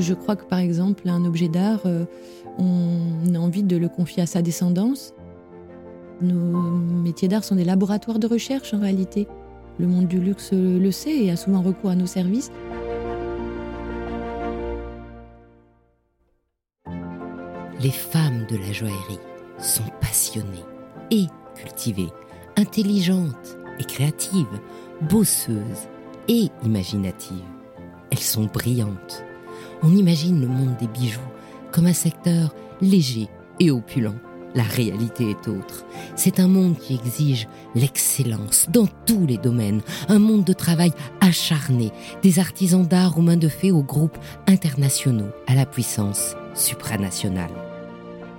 Je, crois que par exemple, un objet d'art, euh, on a envie de le confier à sa descendance. Nos métiers d'art sont des laboratoires de recherche en réalité. Le monde du luxe le sait et a souvent recours à nos services. Les femmes de la joaillerie sont passionnées et cultivées, intelligentes et créatives, bosseuses et imaginatives. Elles sont brillantes. On imagine le monde des bijoux comme un secteur léger et opulent. La réalité est autre. C'est un monde qui exige l'excellence dans tous les domaines, un monde de travail acharné, des artisans d'art aux mains de fées aux groupes internationaux, à la puissance supranationale.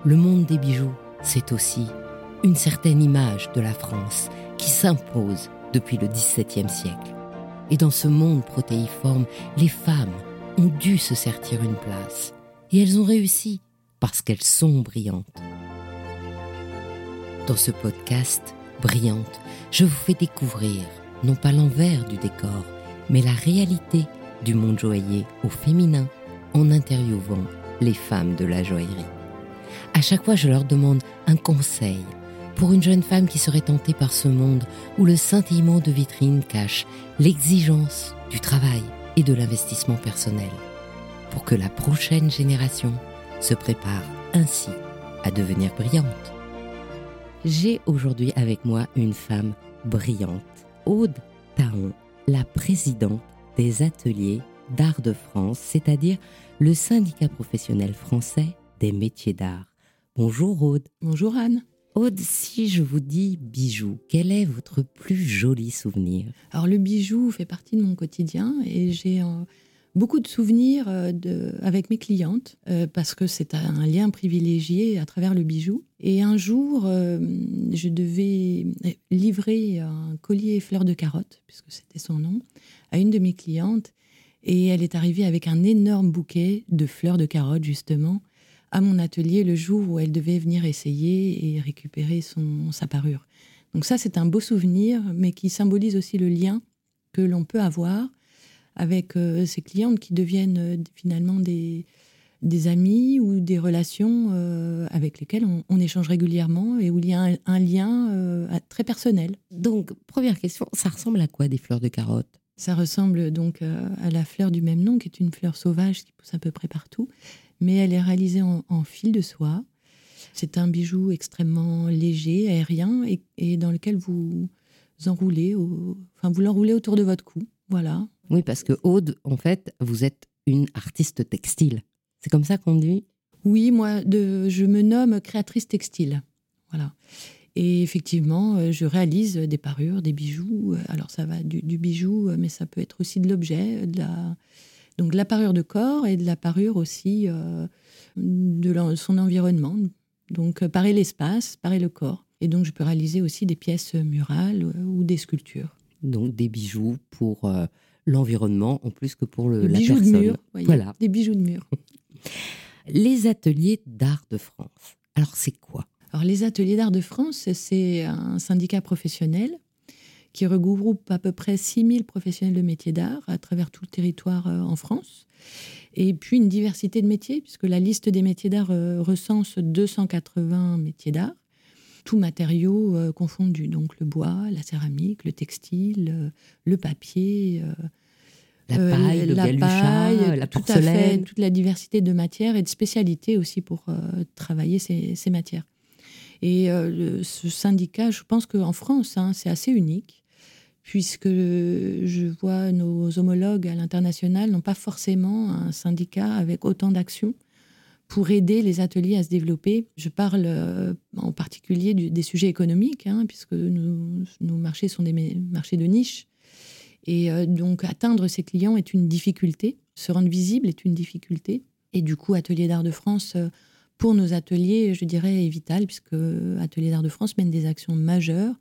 Le monde des bijoux, c'est aussi une certaine image de la France qui s'impose depuis le XVIIe siècle. Et dans ce monde protéiforme, les femmes ont dû se sertir une place. Et elles ont réussi parce qu'elles sont brillantes. Dans ce podcast, Brillante, je vous fais découvrir non pas l'envers du décor, mais la réalité du monde joaillier au féminin en interviewant les femmes de la joaillerie. À chaque fois, je leur demande un conseil pour une jeune femme qui serait tentée par ce monde où le scintillement de vitrine cache l'exigence du travail et de l'investissement personnel, pour que la prochaine génération se prépare ainsi à devenir brillante. J'ai aujourd'hui avec moi une femme brillante, Aude Taon, la présidente des ateliers d'art de France, c'est-à-dire le syndicat professionnel français des métiers d'art. Bonjour Aude. Bonjour Anne. Aude, si je vous dis bijou, quel est votre plus joli souvenir? Alors le bijou fait partie de mon quotidien et j'ai beaucoup de souvenirs euh, avec mes clientes euh, parce que c'est un lien privilégié à travers le bijou. Et un jour, euh, je devais livrer un collier fleur de carotte, puisque c'était son nom, à une de mes clientes. Et elle est arrivée avec un énorme bouquet de fleurs de carotte, justement, à mon atelier le jour où elle devait venir essayer et récupérer son, sa parure. Donc ça, c'est un beau souvenir, mais qui symbolise aussi le lien que l'on peut avoir avec euh, ces clientes qui deviennent euh, finalement des, des amis ou des relations euh, avec lesquelles on, échange régulièrement et où il y a un, lien très personnel. Donc, première question, ça ressemble à quoi des fleurs de carotte Ça ressemble donc à la fleur du même nom, qui est une fleur sauvage qui pousse à peu près partout, mais elle est réalisée en, fil de soie. C'est un bijou extrêmement léger, aérien, et, dans lequel vous enroulez, enfin vous l'enroulez autour de votre cou. Voilà, oui, parce que Aude, en fait, vous êtes une artiste textile. C'est comme ça qu'on dit? Oui, moi, de, je me nomme créatrice textile. Voilà. Et effectivement, euh, je réalise des parures, des bijoux. Alors, ça va du, bijou, mais ça peut être aussi de l'objet, de la, donc de la parure de corps et de la parure aussi euh, de son environnement. Donc, euh, pareil l'espace, pareil le corps. Et donc, je peux réaliser aussi des pièces murales ou des sculptures. Donc, des bijoux pour l'environnement en plus que pour le, la bijoux de mur. Voilà. Des bijoux de mur. les ateliers d'art de France. Alors, c'est quoi? Alors, les ateliers d'art de France, c'est un syndicat professionnel qui regroupe à peu près 6000 professionnels de métiers d'art à travers tout le territoire euh, en France. Et puis une diversité de métiers, puisque la liste des métiers d'art euh, recense 280 métiers d'art tous matériaux euh, confondus, donc le bois, la céramique, le textile, le papier. La paille, le la paille, la porcelaine. toute la diversité de matières et de spécialités aussi pour travailler ces, matières. Et ce syndicat, je pense qu'en France, hein, c'est assez unique, puisque je vois nos homologues à l'international n'ont pas forcément un syndicat avec autant d'actions pour aider les ateliers à se développer. Je parle euh, en particulier des sujets économiques, hein, puisque nos, marchés sont des marchés de niche. Et euh, donc atteindre ces clients est une difficulté, se rendre visible est une difficulté. Et du coup, Atelier d'Art de France, euh, pour nos ateliers, je dirais, est vital, puisque Atelier d'Art de France mène des actions majeures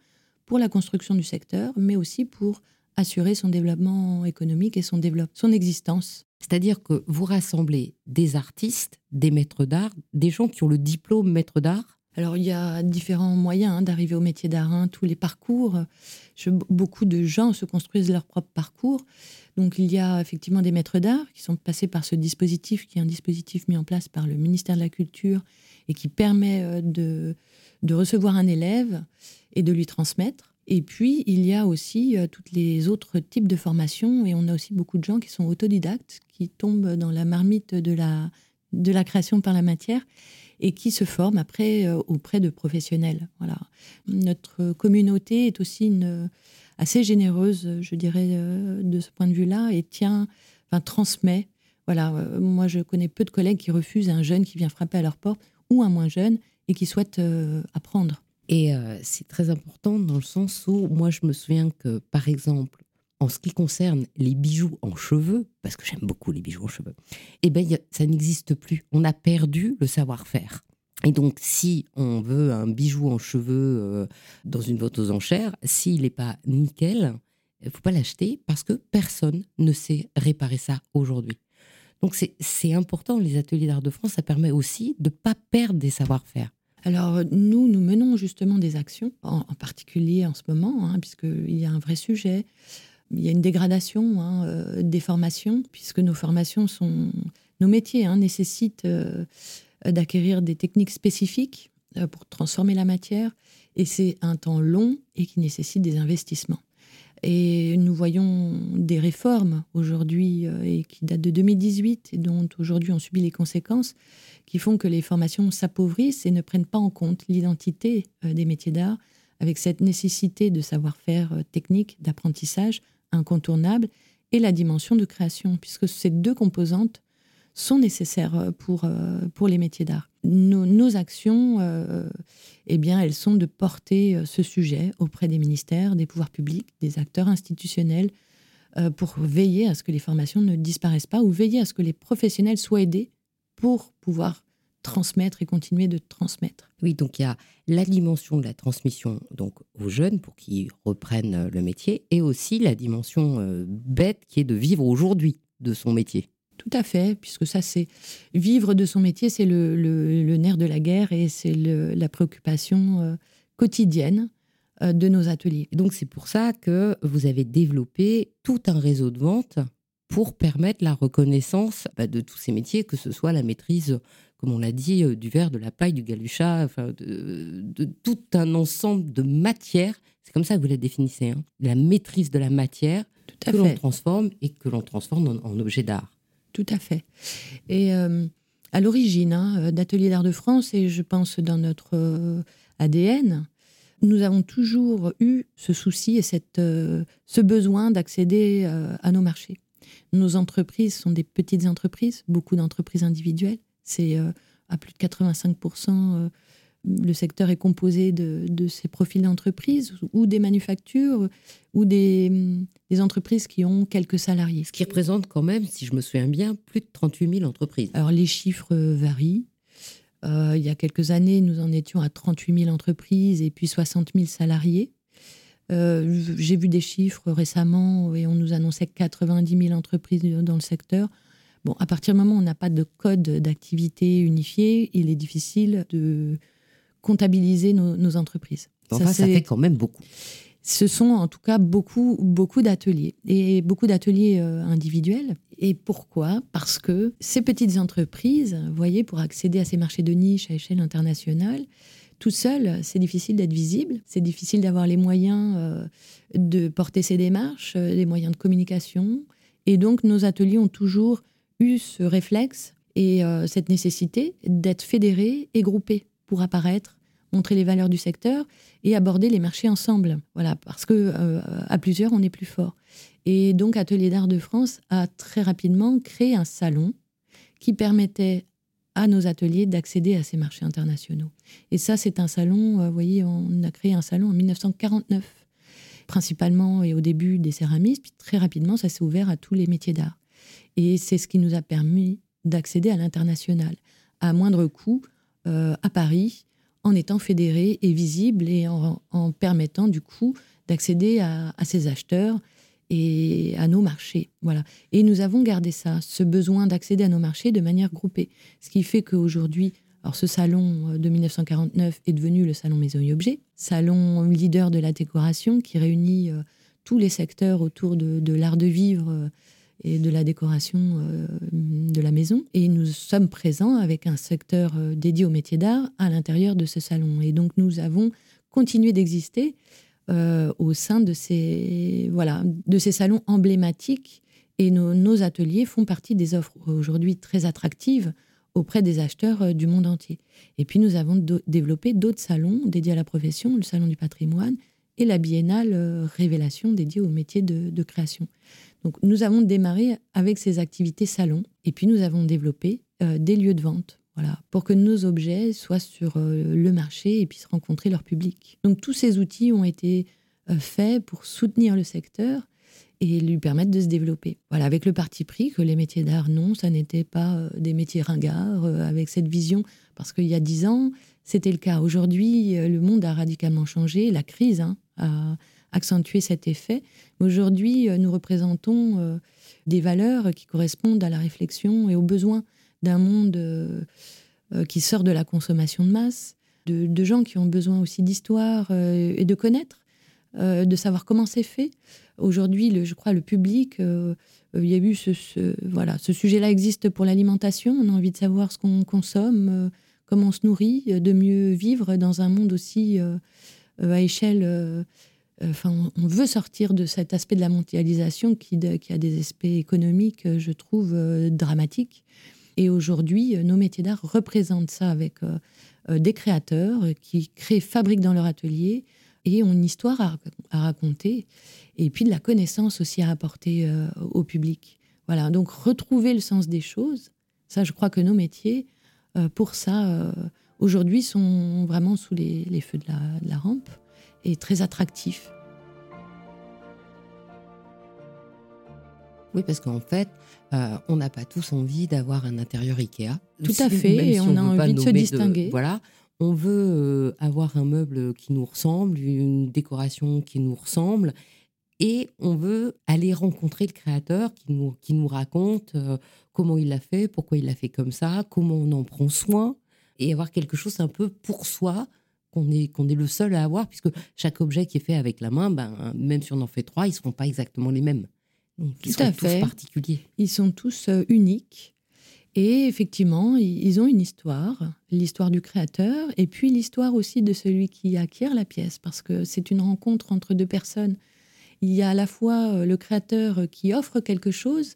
pour la construction du secteur, mais aussi pour assurer son développement économique et son, son existence. C'est-à-dire que vous rassemblez des artistes, des maîtres d'art, des gens qui ont le diplôme maître d'art Alors il y a différents moyens hein, d'arriver au métier d'art, hein, tous les parcours. beaucoup de gens se construisent leur propre parcours. Donc il y a effectivement des maîtres d'art qui sont passés par ce dispositif, qui est un dispositif mis en place par le ministère de la Culture et qui permet euh, de, de recevoir un élève et de lui transmettre. Et puis, il y a aussi euh, toutes les autres types de formations, et on a aussi beaucoup de gens qui sont autodidactes, qui tombent dans la marmite de la, de la création par la matière, et qui se forment après euh, auprès de professionnels. Voilà. Notre communauté est aussi une, assez généreuse, je dirais, de ce point de vue-là, et tient, transmet. Voilà, moi, je connais peu de collègues qui refusent un jeune qui vient frapper à leur porte ou un moins jeune et qui souhaitent euh, apprendre. Et euh, c'est très important dans le sens où moi je me souviens que par exemple en ce qui concerne les bijoux en cheveux, parce que j'aime beaucoup les bijoux en cheveux, eh ben, ça n'existe plus. On a perdu le savoir-faire. Et donc, si on veut un bijou en cheveux euh, dans une vente aux enchères, s'il n'est pas nickel, il faut pas l'acheter parce que personne ne sait réparer ça aujourd'hui. Donc c'est important, les ateliers d'art de France, ça permet aussi de ne pas perdre des savoir-faire. Alors nous, nous menons justement des actions, en, particulier en ce moment, hein, puisqu'il y a un vrai sujet. Il y a une dégradation hein, euh, des formations, puisque nos formations sont... Nos métiers hein, nécessitent euh, d'acquérir des techniques spécifiques euh, pour transformer la matière, et c'est un temps long et qui nécessite des investissements. Et nous voyons des réformes aujourd'hui et qui datent de 2018 et dont aujourd'hui on subit les conséquences, qui font que les formations s'appauvrissent et ne prennent pas en compte l'identité des métiers d'art avec cette nécessité de savoir-faire technique, d'apprentissage incontournable et la dimension de création, puisque ces deux composantes sont nécessaires pour, pour les métiers d'art. Nos, actions, euh, eh bien, elles sont de porter euh, ce sujet auprès des ministères, des pouvoirs publics, des acteurs institutionnels, euh, pour veiller à ce que les formations ne disparaissent pas ou veiller à ce que les professionnels soient aidés pour pouvoir transmettre et continuer de transmettre. Oui, donc il y a la dimension de la transmission donc aux jeunes pour qu'ils reprennent le métier et aussi la dimension bête qui est de vivre aujourd'hui de son métier. Tout à fait, puisque ça, c'est vivre de son métier, c'est le, nerf de la guerre et c'est la préoccupation euh, quotidienne euh, de nos ateliers. donc, c'est pour ça que vous avez développé tout un réseau de vente pour permettre la reconnaissance bah, de tous ces métiers, que ce soit la maîtrise, comme on l'a dit, euh, du verre, de la paille, du galuchat, enfin, de, tout un ensemble de matières. C'est comme ça que vous la définissez, hein. la maîtrise de la matière que l'on transforme et que l'on transforme en objet d'art. Tout à fait. Et euh, à l'origine hein, euh, d'Atelier d'Art de France, et je pense dans notre ADN, nous avons toujours eu ce souci et cette, ce besoin d'accéder à nos marchés. Nos entreprises sont des petites entreprises, beaucoup d'entreprises individuelles. C'est à plus de 85% le secteur est composé de, ces profils d'entreprise ou des manufactures ou des, entreprises qui ont quelques salariés. Ce qui représente quand même, si je me souviens bien, plus de 38 000 entreprises. Alors les chiffres varient. Euh, il y a quelques années, nous en étions à 38 000 entreprises et puis 60 000 salariés. Euh, j'ai vu des chiffres récemment et on nous annonçait 90 000 entreprises dans le secteur. Bon, à partir du moment où on n'a pas de code d'activité unifié, il est difficile de comptabiliser nos, entreprises. ça, ça fait quand même beaucoup. Ce sont en tout cas beaucoup, beaucoup d'ateliers et beaucoup d'ateliers euh, individuels. Et pourquoi? Parce que ces petites entreprises, vous voyez, pour accéder à ces marchés de niche à échelle internationale, tout seul, c'est difficile d'être visible, c'est difficile d'avoir les moyens euh, de porter ces démarches, euh, les moyens de communication. Et donc, nos ateliers ont toujours ce réflexe et cette nécessité d'être fédérés et groupés pour apparaître, montrer les valeurs du secteur et aborder les marchés ensemble. Voilà, parce que euh, à plusieurs, on est plus fort. Et donc, Atelier d'Art de France a très rapidement créé un salon qui permettait à nos ateliers d'accéder à ces marchés internationaux. Et ça, c'est un salon, euh, vous voyez, on a créé un salon en 1949, principalement et au début des céramistes, puis très rapidement, ça s'est ouvert à tous les métiers d'art. Et c'est ce qui nous a permis d'accéder à l'international à moindre coût euh, à Paris en étant fédéré et visible et en, permettant du coup d'accéder à, ces acheteurs et à nos marchés. Voilà. Et nous avons gardé ça, ce besoin d'accéder à nos marchés de manière groupée. Ce qui fait qu'aujourd'hui, Alors ce salon de 1949 est devenu le salon Maison et Objets, salon leader de la décoration qui réunit tous les secteurs autour de, l'art de vivre et de la décoration de la maison. Et nous sommes présents avec un secteur dédié au métier d'art à l'intérieur de ce salon. Et donc nous avons continué d'exister au sein de ces, voilà, de ces salons emblématiques et nos, ateliers font partie des offres aujourd'hui très attractives auprès des acheteurs euh, du monde entier. Et puis nous avons développé d'autres salons dédiés à la profession, le salon du patrimoine et la biennale euh, Révélation dédiée au métier de, création. Donc nous avons démarré avec ces activités salons et puis nous avons développé euh, des lieux de vente. Voilà, pour que nos objets soient sur le marché et puissent rencontrer leur public. Donc tous ces outils ont été faits pour soutenir le secteur et lui permettre de se développer. Voilà, avec le parti pris que les métiers d'art, non, ça n'était pas euh, des métiers ringards, euh, avec cette vision, parce qu'il y a dix ans, c'était le cas. Aujourd'hui, euh, le monde a radicalement changé, la crise hein, accentué cet effet. Aujourd'hui, nous représentons des valeurs qui correspondent à la réflexion et aux besoins d'un monde qui sort de la consommation de masse, de, gens qui ont besoin aussi d'histoire et de connaître, de savoir comment c'est fait. Aujourd'hui, je crois, le public, euh, euh, il y a eu ce, voilà, ce sujet-là existe pour l'alimentation. On a envie de savoir ce qu'on consomme, euh, comment on se nourrit, de mieux vivre dans un monde aussi à échelle. On veut sortir de cet aspect de la mondialisation qui, a des aspects économiques, je trouve, dramatiques. Et aujourd'hui, nos métiers d'art représentent ça avec des créateurs qui créent, fabriquent dans leur atelier et ont une histoire à, raconter et puis de la connaissance aussi à apporter euh, au public. Voilà, donc retrouver le sens des choses, ça je crois que nos métiers, euh, pour ça, euh, aujourd'hui sont vraiment sous les, feux de la, rampe et très attractifs. Oui, parce qu'en fait, on n'a pas tous envie d'avoir un intérieur Ikea. Tout à fait, et on, a envie de se distinguer. voilà, on veut avoir un meuble qui nous ressemble, une décoration qui nous ressemble, et on veut aller rencontrer le créateur qui nous, qui nous raconte euh, comment il l'a fait, pourquoi il l'a fait comme ça, comment on en prend soin, et avoir quelque chose un peu pour soi qu'on est, qu'on est le seul à avoir, puisque chaque objet qui est fait avec la main, ben, même si on en fait trois, ils ne seront pas exactement les mêmes. Ils sont tous particuliers. Ils sont tous euh, uniques. Et effectivement, ils ont une histoire, l'histoire du créateur, et puis l'histoire aussi de celui qui acquiert la pièce, parce que c'est une rencontre entre deux personnes il y a à la fois euh, le créateur qui offre quelque chose,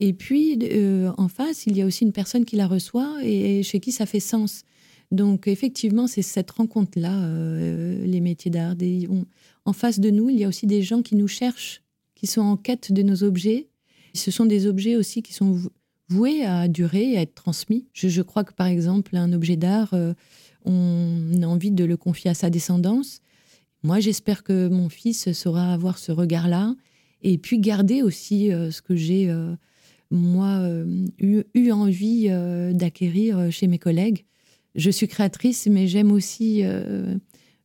et puis euh, en face, il y a aussi une personne qui la reçoit et, chez qui ça fait sens. Donc effectivement, c'est cette rencontre-là, euh, les métiers d'art. En face de nous, il y a aussi des gens qui nous cherchent, qui sont en quête de nos objets. Ce sont des objets aussi qui sont voués à durer, à être transmis. Je, crois que par exemple, un objet d'art, on a envie de le confier à sa descendance. Moi, j'espère que mon fils saura avoir ce regard-là et puis garder aussi euh, ce que j'ai, euh, moi, euh, eu, envie d'acquérir chez mes collègues. Je suis créatrice, mais j'aime aussi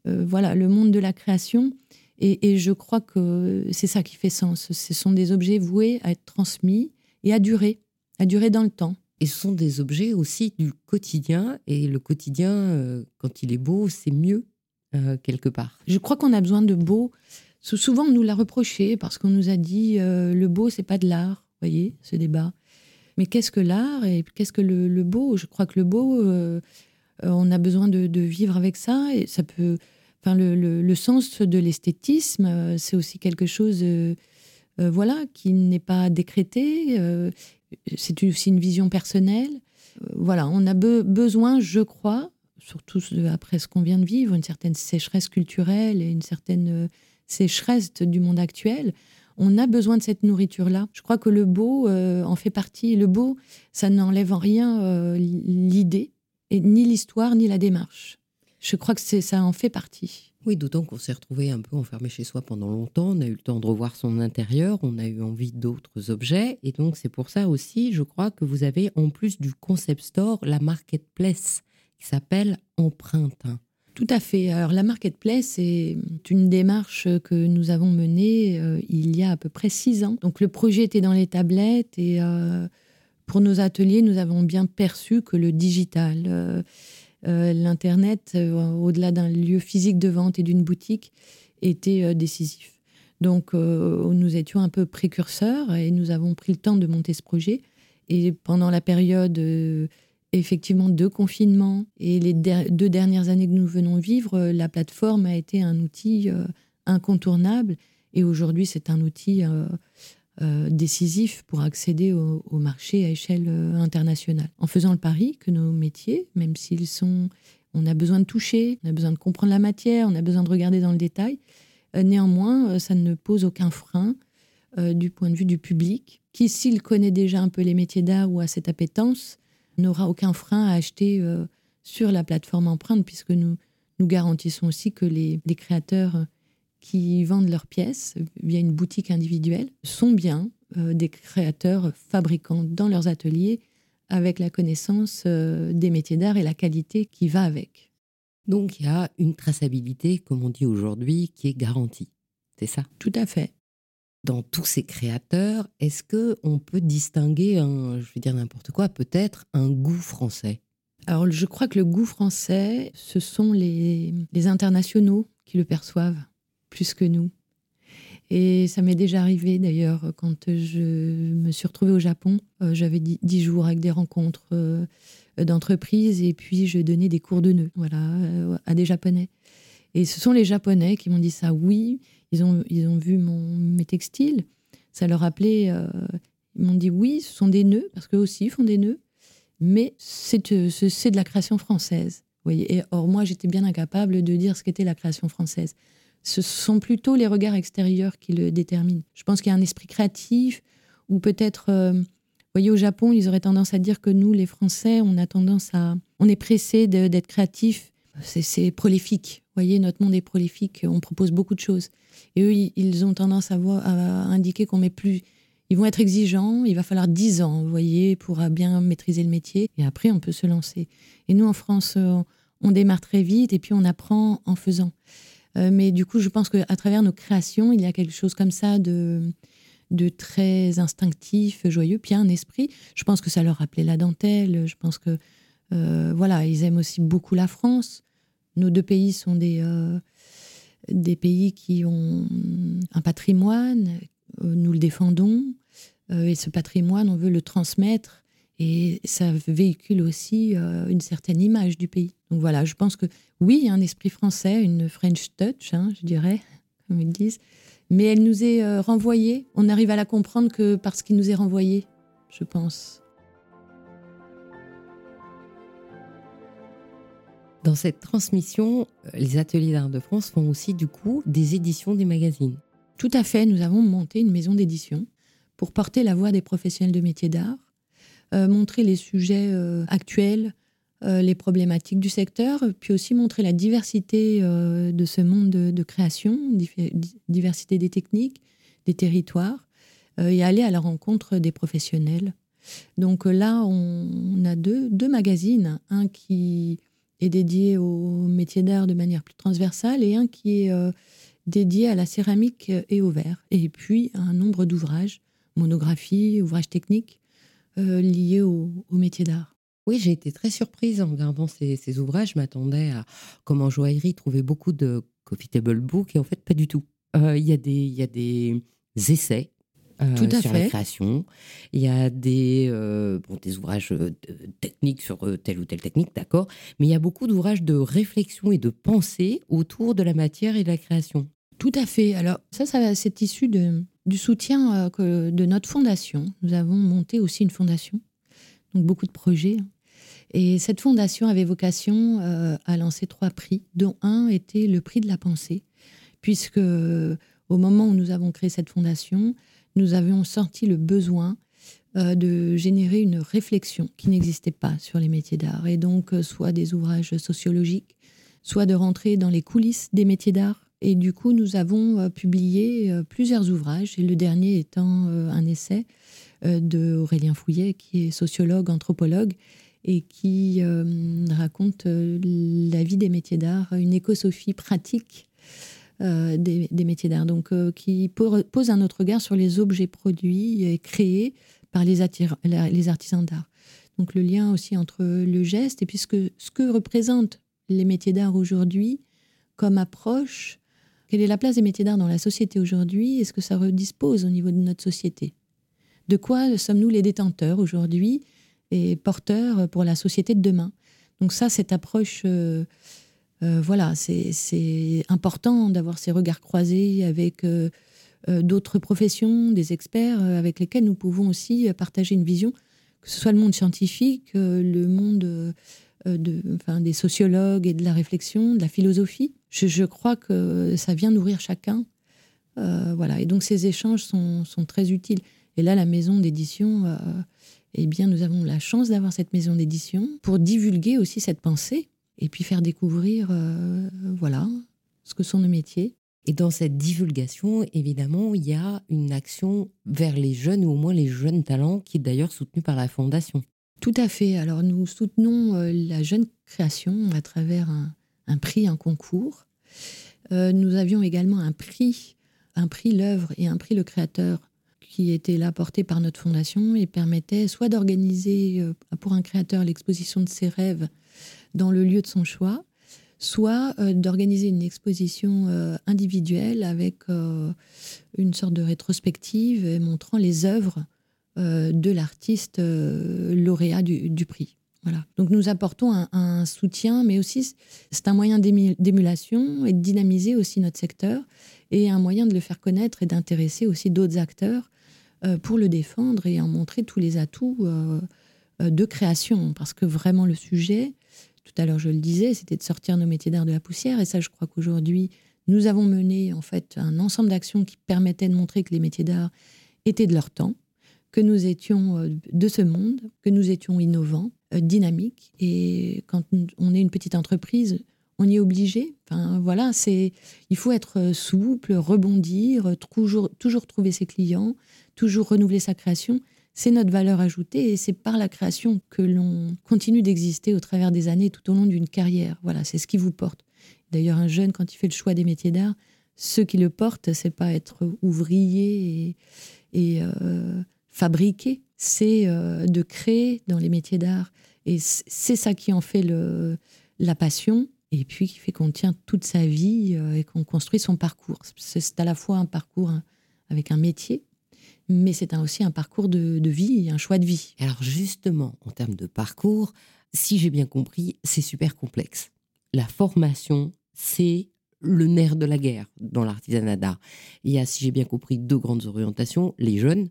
voilà, le monde de la création. Et, je crois que c'est ça qui fait sens. Ce sont des objets voués à être transmis et à durer, à durer dans le temps. Et ce sont des objets aussi du quotidien. Et le quotidien, quand il est beau, c'est mieux euh, quelque part. Je crois qu'on a besoin de beau. Souvent, on nous l'a reproché parce qu'on nous a dit euh, le beau, c'est pas de l'art. Vous voyez, ce débat. Mais qu'est-ce que l'art et qu'est-ce que le, beau? Je crois que le beau, euh, on a besoin de, vivre avec ça et ça peut. Enfin, le, sens de l'esthétisme, c'est aussi quelque chose, voilà, qui n'est pas décrété. c'est aussi une vision personnelle. voilà, on a besoin, je crois, surtout après ce qu'on vient de vivre, une certaine sécheresse culturelle et une certaine euh, sécheresse du monde actuel, on a besoin de cette nourriture-là. Je crois que le beau euh, en fait partie. Le beau, ça n'enlève en rien euh, l'idée, ni l'histoire, ni la démarche. Je crois que ça en fait partie. Oui, d'autant qu'on s'est retrouvé un peu enfermé chez soi pendant longtemps. On a eu le temps de revoir son intérieur, on a eu envie d'autres objets. Et donc, c'est pour ça aussi, je crois que vous avez, en plus du concept store, la marketplace qui s'appelle Empreinte. Tout à fait. Alors la marketplace est une démarche que nous avons menée euh, il y a à peu près six ans. Donc le projet était dans les tablettes et euh, pour nos ateliers, nous avons bien perçu que le digital, l'Internet, au-delà d'un lieu physique de vente et d'une boutique, était décisif. Donc, nous étions un peu précurseurs et nous avons pris le temps de monter ce projet. Et pendant la période effectivement de confinement et les deux dernières années que nous venons vivre, euh, la plateforme a été un outil euh, incontournable et aujourd'hui c'est un outil euh, décisif pour accéder au, marché à échelle internationale. En faisant le pari que nos métiers, même s'ils sont, on a besoin de toucher, on a besoin de comprendre la matière, on a besoin de regarder dans le détail, néanmoins ça ne pose aucun frein du point de vue du public qui, s'il connaît déjà un peu les métiers d'art ou a cette appétence, n'aura aucun frein à acheter euh, sur la plateforme empreinte, puisque nous, nous garantissons aussi que les, créateurs qui vendent leurs pièces via une boutique individuelle sont bien euh, des créateurs fabricants dans leurs ateliers avec la connaissance euh, des métiers d'art et la qualité qui va avec. Donc il y a une traçabilité, comme on dit aujourd'hui, qui est garantie. C'est ça? Tout à fait dans tous ces créateurs, est-ce que on peut distinguer un, je vais dire n'importe quoi, peut-être un goût français? Alors, je crois que le goût français, ce sont les, les internationaux qui le perçoivent plus que nous. Et ça m'est déjà arrivé d'ailleurs quand je me suis retrouvée au Japon. Euh, j'avais dix jours avec des rencontres euh, d'entreprises et puis je donnais des cours de nœuds voilà, euh, à des Japonais. Et ce sont les Japonais qui m'ont dit ça. Oui, ils ont, ils ont vu mon, mes textiles. Ça leur appelait. Euh, ils m'ont dit oui, ce sont des nœuds, parce qu'eux aussi font des nœuds, mais c'est de la création française. voyez et, or, moi, j'étais bien incapable de dire ce qu'était la création française. Ce sont plutôt les regards extérieurs qui le déterminent. Je pense qu'il y a un esprit créatif, ou peut-être. Euh, vous voyez, au Japon, ils auraient tendance à dire que nous, les Français, on a tendance à. On est pressé d'être créatif. C'est prolifique voyez, notre monde est prolifique, on propose beaucoup de choses. Et eux, ils ont tendance à, voir, à indiquer qu'on met plus. Ils vont être exigeants, il va falloir 10 ans, vous voyez, pour bien maîtriser le métier. Et après, on peut se lancer. Et nous, en France, on démarre très vite et puis on apprend en faisant. Euh, mais du coup, je pense qu'à travers nos créations, il y a quelque chose comme ça de, très instinctif, joyeux, puis un esprit. Je pense que ça leur rappelait la dentelle. Je pense que, euh, voilà, ils aiment aussi beaucoup la France. Nos deux pays sont des, euh, des pays qui ont un patrimoine, nous le défendons, et ce patrimoine, on veut le transmettre, et ça véhicule aussi une certaine image du pays. Donc voilà, je pense que oui, il y a un esprit français, une French touch, hein, je dirais, comme ils disent, mais elle nous est renvoyée. On arrive à la comprendre que parce qu'il nous est renvoyé, je pense. Dans cette transmission, euh, les ateliers d'art de France font aussi du coup des éditions des magazines. Tout à fait, nous avons monté une maison d'édition pour porter la voix des professionnels de métiers d'art, euh, montrer les sujets euh, actuels, les problématiques du secteur, puis aussi montrer la diversité de ce monde de, création, diversité des techniques, des territoires, et aller à la rencontre des professionnels. Donc là, on, a deux, deux magazines, un qui est dédié au métier d'art de manière plus transversale et un qui est euh, dédié à la céramique et au verre. Et puis un nombre d'ouvrages, monographies, ouvrages techniques euh, liés au, métier d'art. Oui, j'ai été très surprise en regardant ces, ouvrages. Je m'attendais à, comme en joaillerie, trouver beaucoup de coffee table books et en fait, pas du tout. Euh, il y, y, a des essais euh, Tout à sur fait. la création. Il y a des, euh, bon, des ouvrages techniques sur telle ou telle technique, d'accord, mais il y a beaucoup d'ouvrages de réflexion et de pensée autour de la matière et de la création. Tout à fait. Alors ça, ça c'est issu de, du soutien que, de notre fondation. Nous avons monté aussi une fondation, donc beaucoup de projets. Hein. Et cette fondation avait vocation à lancer trois prix, dont un était le prix de la pensée, puisque au moment où nous avons créé cette fondation, nous avions senti le besoin euh, de générer une réflexion qui n'existait pas sur les métiers d'art. Et donc, euh, soit des ouvrages sociologiques, soit de rentrer dans les coulisses des métiers d'art. Et du coup, nous avons euh, publié plusieurs ouvrages, et le dernier étant un essai de Aurélien Fouillet, qui est sociologue, anthropologue, et qui raconte la vie des métiers d'art, une écosophie pratique euh, des, métiers d'art, donc euh, qui pose un autre regard sur les objets produits et créés par les, artisans d'art. Donc le lien aussi entre le geste et puis ce que, représentent les métiers d'art aujourd'hui comme approche. Quelle est la place des métiers d'art dans la société aujourd'hui Est-ce que ça redispose au niveau de notre société? De quoi sommes-nous les détenteurs aujourd'hui et porteurs pour la société de demain? Donc ça, cette approche, euh, euh, voilà, c'est important d'avoir ces regards croisés avec euh, d'autres professions, des experts avec lesquels nous pouvons aussi partager une vision que ce soit le monde scientifique, le monde des sociologues et de la réflexion, de la philosophie. Je, crois que ça vient nourrir chacun. Euh, voilà. Et donc ces échanges sont, sont, très utiles. Et là, la maison d'édition, eh bien, nous avons la chance d'avoir cette maison d'édition pour divulguer aussi cette pensée et puis faire découvrir, voilà, ce que sont nos métiers. Et dans cette divulgation, évidemment, il y a une action vers les jeunes, ou au moins les jeunes talents, qui est d'ailleurs soutenue par la Fondation. Tout à fait. Alors nous soutenons euh, la jeune création à travers un, prix, un concours. Euh, nous avions également un prix, un prix l'œuvre et un prix le créateur qui était là porté par notre fondation et permettait soit d'organiser euh, pour un créateur l'exposition de ses rêves dans le lieu de son choix, soit euh, d'organiser une exposition individuelle avec une sorte de rétrospective montrant les œuvres de l'artiste lauréat du, prix. Voilà. Donc nous apportons un, soutien, mais aussi c'est un moyen d'émulation et de dynamiser aussi notre secteur et un moyen de le faire connaître et d'intéresser aussi d'autres acteurs pour le défendre et en montrer tous les atouts de création. Parce que vraiment le sujet, tout à l'heure je le disais, c'était de sortir nos métiers d'art de la poussière. Et ça, je crois qu'aujourd'hui, nous avons mené en fait un ensemble d'actions qui permettaient de montrer que les métiers d'art étaient de leur temps, que nous étions euh, de ce monde, que nous étions innovants, euh, dynamiques. Et quand on est une petite entreprise, on y est obligé. Enfin, voilà, c'est, il faut être souple, rebondir, toujours, toujours trouver ses clients, toujours renouveler sa création c'est notre valeur ajoutée et c'est par la création que l'on continue d'exister au travers des années tout au long d'une carrière. Voilà, c'est ce qui vous porte. D'ailleurs, un jeune, quand il fait le choix des métiers d'art, ce qui le porte, c'est pas être ouvrier et, euh, fabriquer, c'est euh, de créer dans les métiers d'art. Et c'est ça qui en fait le, la passion et puis qui fait qu'on tient toute sa vie euh, et qu'on construit son parcours. C'est à la fois un parcours hein, avec un métier, mais c'est aussi un parcours de, vie, un choix de vie. Alors justement, en termes de parcours, si j'ai bien compris, c'est super complexe. La formation, c'est le nerf de la guerre dans l'artisanat d'art. Il y a, si j'ai bien compris, deux grandes orientations, les jeunes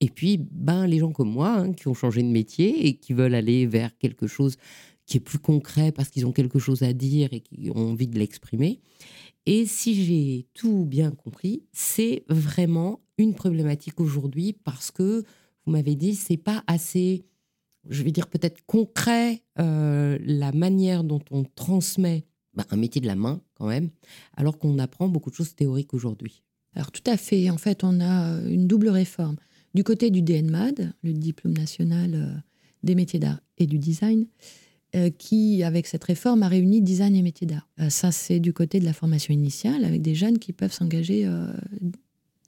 et puis ben, les gens comme moi hein, qui ont changé de métier et qui veulent aller vers quelque chose qui est plus concret parce qu'ils ont quelque chose à dire et qui ont envie de l'exprimer. Et si j'ai tout bien compris, c'est vraiment une problématique aujourd'hui parce que vous m'avez dit c'est pas assez, je vais dire peut-être concret euh, la manière dont on transmet bah, un métier de la main quand même, alors qu'on apprend beaucoup de choses théoriques aujourd'hui. Alors tout à fait. En fait, on a une double réforme. Du côté du DNMAD, le diplôme national euh, des métiers d'art et du design, qui, avec cette réforme, a réuni design et métiers d'art. ça, c'est du côté de la formation initiale, avec des jeunes qui peuvent s'engager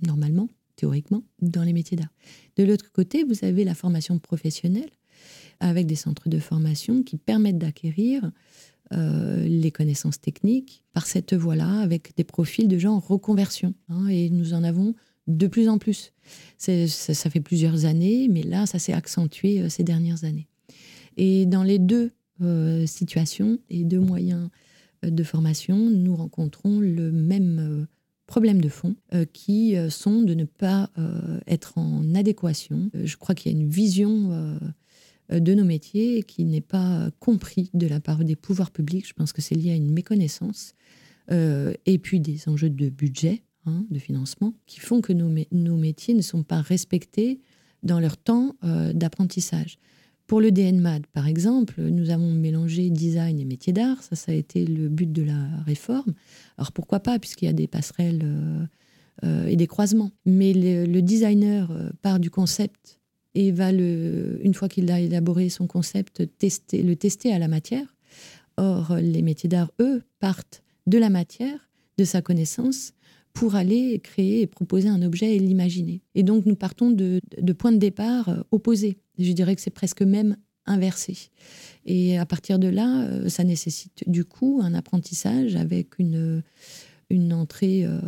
normalement théoriquement, dans les métiers d'art. De l'autre côté, vous avez la formation professionnelle, avec des centres de formation qui permettent d'acquérir euh, les connaissances techniques par cette voie-là, avec des profils de gens en reconversion. Hein, et nous en avons de plus en plus. Ça, fait plusieurs années, mais là, ça s'est accentué euh, ces dernières années. Et dans les deux euh, situations et deux moyens de formation, nous rencontrons le même problèmes de fond euh, qui euh, sont de ne pas euh, être en adéquation. je crois qu'il y a une vision de nos métiers qui n'est pas compris de la part des pouvoirs publics. Je pense que c'est lié à une méconnaissance et puis des enjeux de budget, hein, de financement, qui font que nos, métiers ne sont pas respectés dans leur temps d'apprentissage. Pour le DNMAD, par exemple, nous avons mélangé design et métier d'art. Ça, ça a été le but de la réforme. Alors pourquoi pas, puisqu'il y a des passerelles euh, euh, et des croisements. Mais le, designer euh, part du concept et va, une fois qu'il a élaboré son concept, tester, le tester à la matière. Or, les métiers d'art, eux, partent de la matière, de sa connaissance, pour aller créer et proposer un objet et l'imaginer. Et donc nous partons de, points de départ euh, opposés. Je dirais que c'est presque même inversé. Et à partir de là, euh, ça nécessite du coup un apprentissage avec une, une entrée euh,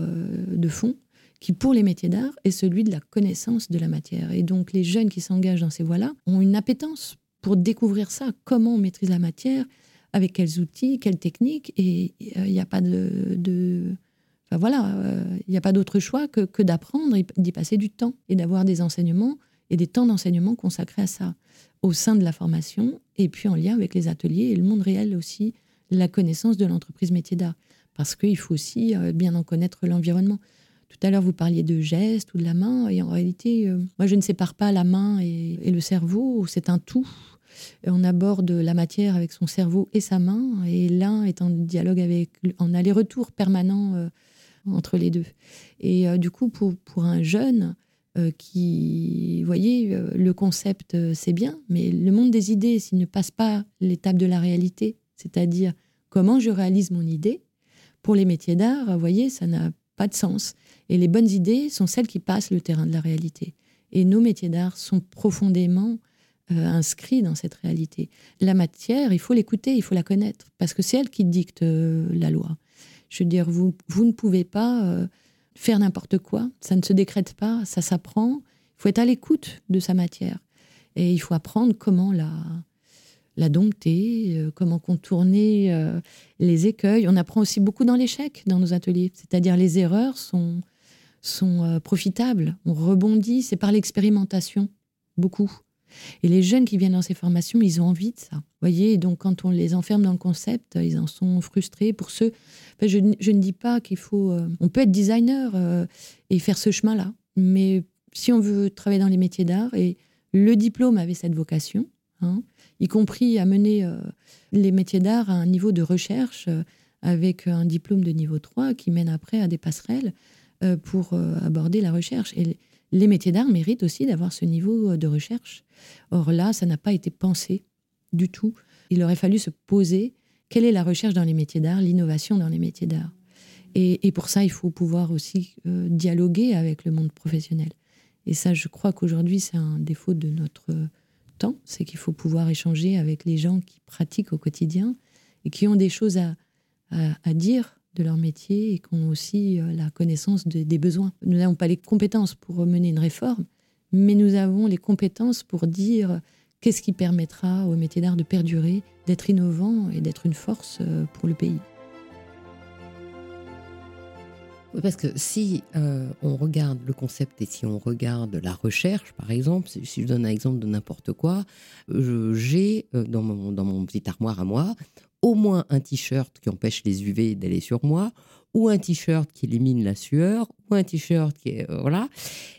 de fond qui, pour les métiers d'art, est celui de la connaissance de la matière. Et donc les jeunes qui s'engagent dans ces voies-là ont une appétence pour découvrir ça, comment on maîtrise la matière, avec quels outils, quelles techniques. Et il n'y a pas de voilà, euh, il n'y a pas d'autre choix que, d'apprendre et d'y passer du temps et d'avoir des enseignements et des temps d'enseignement consacrés à ça au sein de la formation et puis en lien avec les ateliers et le monde réel aussi, la connaissance de l'entreprise métier d'art. Parce qu'il faut aussi euh, bien en connaître l'environnement. Tout à l'heure, vous parliez de gestes ou de la main, et en réalité, euh, moi, je ne sépare pas la main et, et le cerveau, c'est un tout. On aborde la matière avec son cerveau et sa main, et l'un est en dialogue avec, en aller-retour permanent entre les deux. Et euh, du coup, pour, un jeune euh, qui, vous voyez, euh, le concept, c'est bien, mais le monde des idées, s'il ne passe pas l'étape de la réalité, c'est-à-dire comment je réalise mon idée, pour les métiers d'art, vous voyez, ça n'a pas de sens. Et les bonnes idées sont celles qui passent le terrain de la réalité. Et nos métiers d'art sont profondément inscrits dans cette réalité. La matière, il faut l'écouter, il faut la connaître, parce que c'est elle qui dicte la loi. Je veux dire, vous, vous ne pouvez pas euh, faire n'importe quoi. Ça ne se décrète pas, ça s'apprend. Il faut être à l'écoute de sa matière. Et il faut apprendre comment la, la dompter, euh, comment contourner euh, les écueils. On apprend aussi beaucoup dans l'échec, dans nos ateliers. C'est-à-dire les erreurs sont, sont profitables. On rebondit, c'est par l'expérimentation, beaucoup. Et les jeunes qui viennent dans ces formations, ils ont envie de ça. Voyez, donc quand on les enferme dans le concept, ils en sont frustrés. Pour ceux, je, ne dis pas qu'il faut. Euh, on peut être designer euh, et faire ce chemin-là, mais si on veut travailler dans les métiers d'art, et le diplôme avait cette vocation, hein, y compris à mener euh, les métiers d'art à un niveau de recherche avec un diplôme de niveau 3 qui mène après à des passerelles pour aborder la recherche. Et les métiers d'art méritent aussi d'avoir ce niveau de recherche. Or là, ça n'a pas été pensé du tout. Il aurait fallu se poser quelle est la recherche dans les métiers d'art, l'innovation dans les métiers d'art. Et, pour ça, il faut pouvoir aussi euh, dialoguer avec le monde professionnel. Et ça, je crois qu'aujourd'hui, c'est un défaut de notre temps, c'est qu'il faut pouvoir échanger avec les gens qui pratiquent au quotidien et qui ont des choses à dire de leur métier et qui ont aussi euh, la connaissance des besoins. Nous n'avons pas les compétences pour mener une réforme, mais nous avons les compétences pour dire qu'est-ce qui permettra au métier d'art de perdurer, d'être innovant et d'être une force euh, pour le pays. Parce que si euh, on regarde le concept et si on regarde la recherche, par exemple, si je donne un exemple de n'importe quoi, j'ai dans mon, dans mon petit armoire à moi au moins un t-shirt qui empêche les UV d'aller sur moi, ou un t-shirt qui élimine la sueur, ou un t-shirt qui est... Euh, voilà.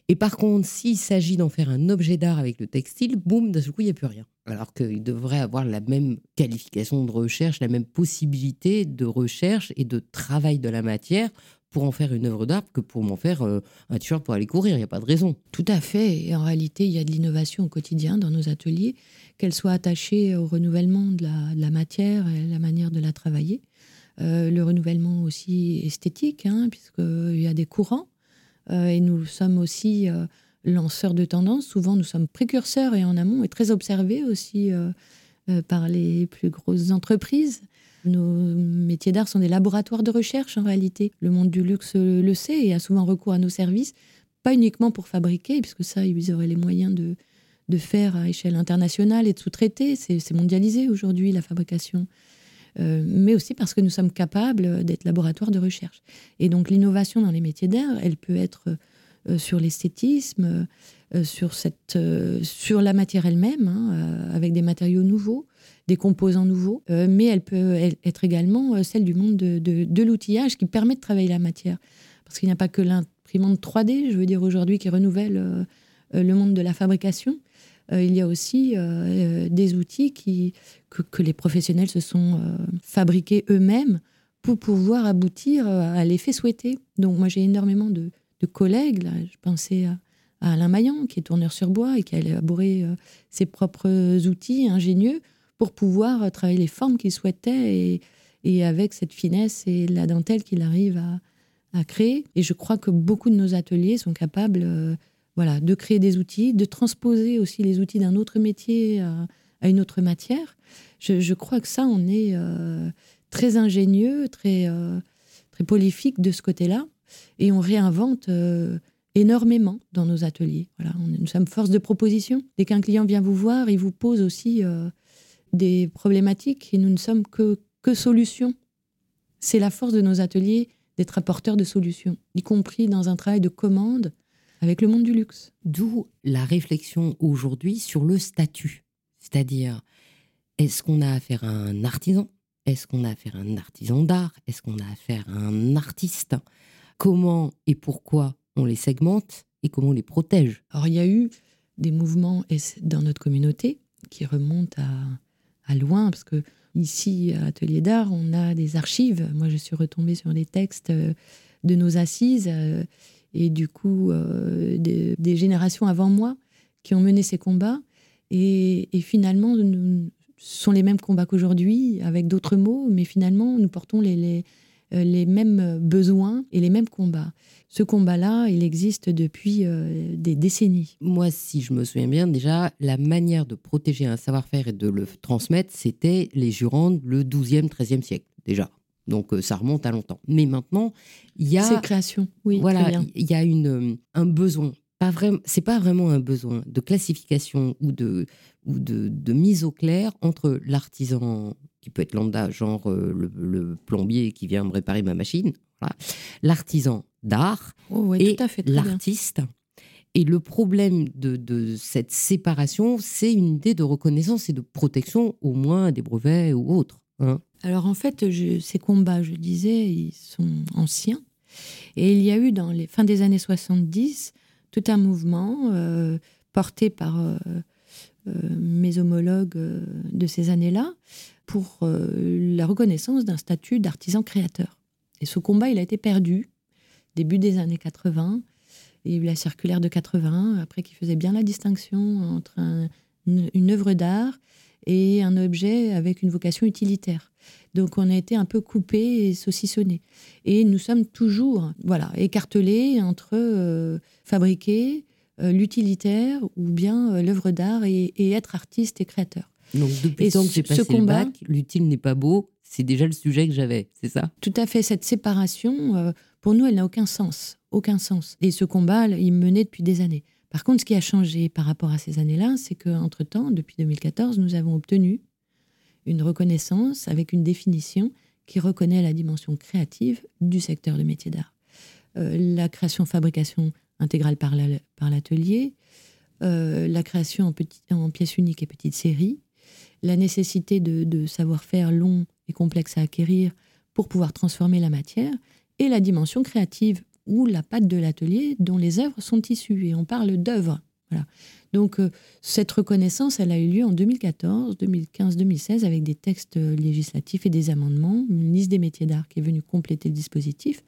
Et par contre, s'il s'agit d'en faire un objet d'art avec le textile, boum, d'un coup, il n'y a plus rien. Alors qu'il devrait avoir la même qualification de recherche, la même possibilité de recherche et de travail de la matière pour en faire une œuvre d'art que pour m'en faire euh, un t-shirt pour aller courir. Il n'y a pas de raison. Tout à fait. Et en réalité, il y a de l'innovation au quotidien dans nos ateliers, qu'elle soit attachée au renouvellement de la, matière et la manière de la travailler. Euh, le renouvellement aussi esthétique, hein, puisqu'il y a des courants. Euh, et nous sommes aussi lanceurs de tendances. Souvent, nous sommes précurseurs et en amont et très observés aussi par les plus grosses entreprises. Nos métiers d'art sont des laboratoires de recherche en réalité. Le monde du luxe le sait et a souvent recours à nos services, pas uniquement pour fabriquer, puisque ça, ils auraient les moyens de, faire à échelle internationale et de sous-traiter. C'est mondialisé aujourd'hui, la fabrication. Euh, mais aussi parce que nous sommes capables d'être laboratoire de recherche. Et donc l'innovation dans les métiers d'art, elle peut être euh, sur l'esthétisme, euh, sur la matière elle-même, hein, avec des matériaux nouveaux, des composants nouveaux, euh, mais elle peut être également euh, celle du monde de, l'outillage qui permet de travailler la matière. Parce qu'il n'y a pas que l'imprimante 3D, je veux dire aujourd'hui, qui renouvelle euh, le monde de la fabrication. il y a aussi des outils qui, que, les professionnels se sont fabriqués eux-mêmes pour pouvoir aboutir à l'effet souhaité. Donc moi j'ai énormément de, collègues, là, je pensais à Alain Maillan, qui est tourneur sur bois et qui a élaboré ses propres outils ingénieux pour pouvoir travailler les formes qu'il souhaitait et, avec cette finesse et la dentelle qu'il arrive à créer. Et je crois que beaucoup de nos ateliers sont capables voilà, de créer des outils, de transposer aussi les outils d'un autre métier à, une autre matière. Je, crois que ça, on est très ingénieux, très, très prolifique de ce côté-là. Et on réinvente énormément dans nos ateliers. Voilà, nous sommes force de proposition. Dès qu'un client vient vous voir, il vous pose aussi euh, des problématiques et nous ne sommes que, que solutions. C'est la force de nos ateliers d'être apporteurs de solutions, y compris dans un travail de commande avec le monde du luxe. D'où la réflexion aujourd'hui sur le statut. C'est-à-dire, est-ce qu'on a affaire à un artisan? Est-ce qu'on a affaire à un artisan d'art? Est-ce qu'on a affaire à un artiste? Comment et pourquoi on les segmente et comment on les protège? Alors il y a eu des mouvements dans notre communauté qui remontent à, loin, parce que ici, à Atelier d'Art, on a des archives. Moi, je suis retombée sur des textes euh, de nos assises euh, et du coup, euh, des, générations avant moi qui ont mené ces combats. Et, finalement, ce sont les mêmes combats qu'aujourd'hui, avec d'autres mots, mais finalement, nous portons les, les mêmes besoins et les mêmes combats ce combat-là, il existe depuis euh, des décennies. Moi, si je me souviens bien, déjà, la manière de protéger un savoir-faire et de le transmettre, c'était les jurandes le 12e, 13e siècle, déjà. Donc, euh, ça remonte à longtemps. Mais maintenant, il y a. Ces créations, oui. Voilà, il y a une, euh, un besoin. C'est pas vraiment un besoin de classification ou de, ou de, de mise au clair entre l'artisan qui peut être lambda, genre le, le, plombier qui vient me réparer ma machine, voilà. l'artisan d'art oh, et l'artiste. Et le problème de, cette séparation, c'est une idée de reconnaissance et de protection, au moins des brevets ou autres. Hein. Alors en fait, ces combats, je disais, ils sont anciens. Et il y a eu dans les fins des années 70 tout un mouvement euh, porté par euh, euh, mes homologues de ces années-là pour la reconnaissance d'un statut d'artisan créateur. Et ce combat, il a été perdu début des années 80. Il y a eu la circulaire de 80, après qui faisait bien la distinction entre une, œuvre d'art et un objet avec une vocation utilitaire. Donc on a été un peu coupé et saucissonné. Et nous sommes toujours voilà, écartelés entre euh, fabriquer euh, l'utilitaire ou bien euh, l'œuvre d'art et, être artiste et créateur. Donc depuis et que j'ai passé combat, l'utile n'est pas beau, c'est déjà le sujet que j'avais, c'est ça? Tout à fait. Cette séparation, pour nous, elle n'a aucun sens, aucun sens. Et ce combat, il menait depuis des années. Par contre, ce qui a changé par rapport à ces années-là, c'est qu'entre-temps, depuis 2014, nous avons obtenu une reconnaissance avec une définition qui reconnaît la dimension créative du secteur de métier d'art. Euh, la création-fabrication intégrale par l'atelier, euh, la création en, petit, en pièces uniques et petites séries, la nécessité de, savoir-faire long et complexe à acquérir pour pouvoir transformer la matière, et la dimension créative ou la patte de l'atelier dont les œuvres sont issues. Et on parle d'œuvres. Voilà. Donc euh, cette reconnaissance, elle a eu lieu en 2014, 2015, 2016 avec des textes législatifs et des amendements, une liste des métiers d'art qui est venue compléter le dispositif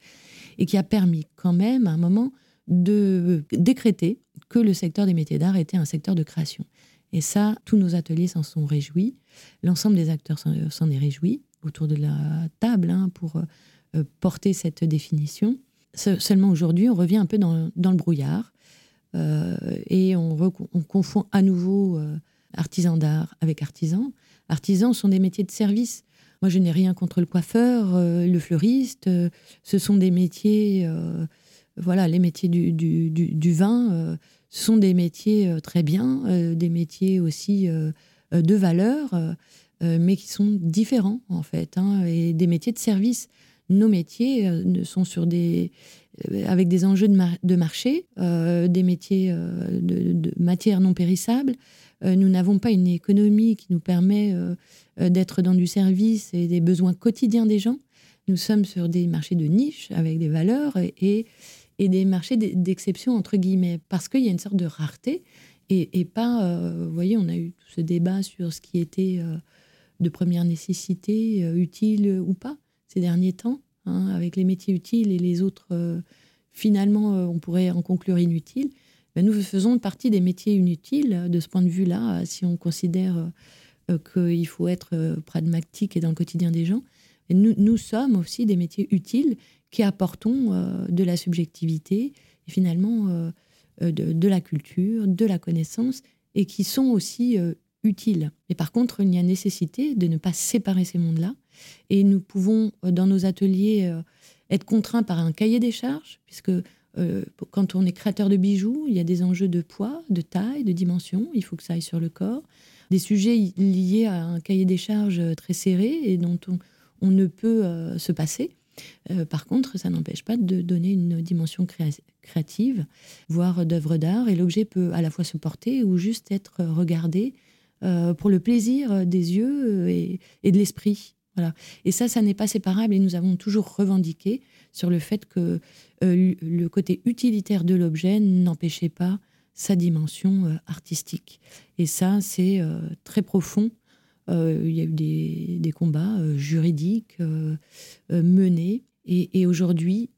et qui a permis quand même à un moment de décréter que le secteur des métiers d'art était un secteur de création. Et ça, tous nos ateliers s'en sont réjouis, l'ensemble des acteurs s'en est réjoui autour de la table hein, pour euh, euh, porter cette définition. Seulement aujourd'hui, on revient un peu dans, le brouillard euh, et on, confond à nouveau euh, artisan d'art avec artisan. Artisans sont des métiers de service. Moi, je n'ai rien contre le coiffeur, le fleuriste. ce sont des métiers, voilà, les métiers du vin. Ce sont des métiers très bien, des métiers aussi de valeur, mais qui sont différents en fait, hein, et des métiers de service nos métiers euh, sont sur des, euh, avec des enjeux de, marché, euh, des métiers de, de, matières non périssables. nous n'avons pas une économie qui nous permet d'être dans du service et des besoins quotidiens des gens. Nous sommes sur des marchés de niche avec des valeurs et des marchés d'exception, entre guillemets, parce qu'il y a une sorte de rareté et, et pas, vous voyez, on a eu ce débat sur ce qui était de première nécessité, utile ou pas ces derniers temps, hein, avec les métiers utiles et les autres, euh, finalement, euh, on pourrait en conclure inutiles. Ben, nous faisons partie des métiers inutiles euh, de ce point de vue-là, si on considère qu'il faut être pragmatique et dans le quotidien des gens. Nous, sommes aussi des métiers utiles qui apportons euh, de la subjectivité et finalement euh, de, de, la culture, de la connaissance et qui sont aussi utiles. Mais par contre, il y a nécessité de ne pas séparer ces mondes-là. Et nous pouvons, dans nos ateliers, être contraints par un cahier des charges, puisque quand on est créateur de bijoux, il y a des enjeux de poids, de taille, de dimension, il faut que ça aille sur le corps des sujets liés à un cahier des charges très serré et dont on, ne peut euh, se passer. Euh, par contre, ça n'empêche pas de donner une dimension créative, voire d'œuvre d'art, et l'objet peut à la fois se porter ou juste être regardé euh, pour le plaisir des yeux et, de l'esprit. Voilà. Et ça, ça n'est pas séparable, et nous avons toujours revendiqué sur le fait que le côté utilitaire de l'objet n'empêchait pas sa dimension artistique. Et ça, c'est très profond. Euh, il y a eu des, combats juridiques menés. Et, aujourd'hui,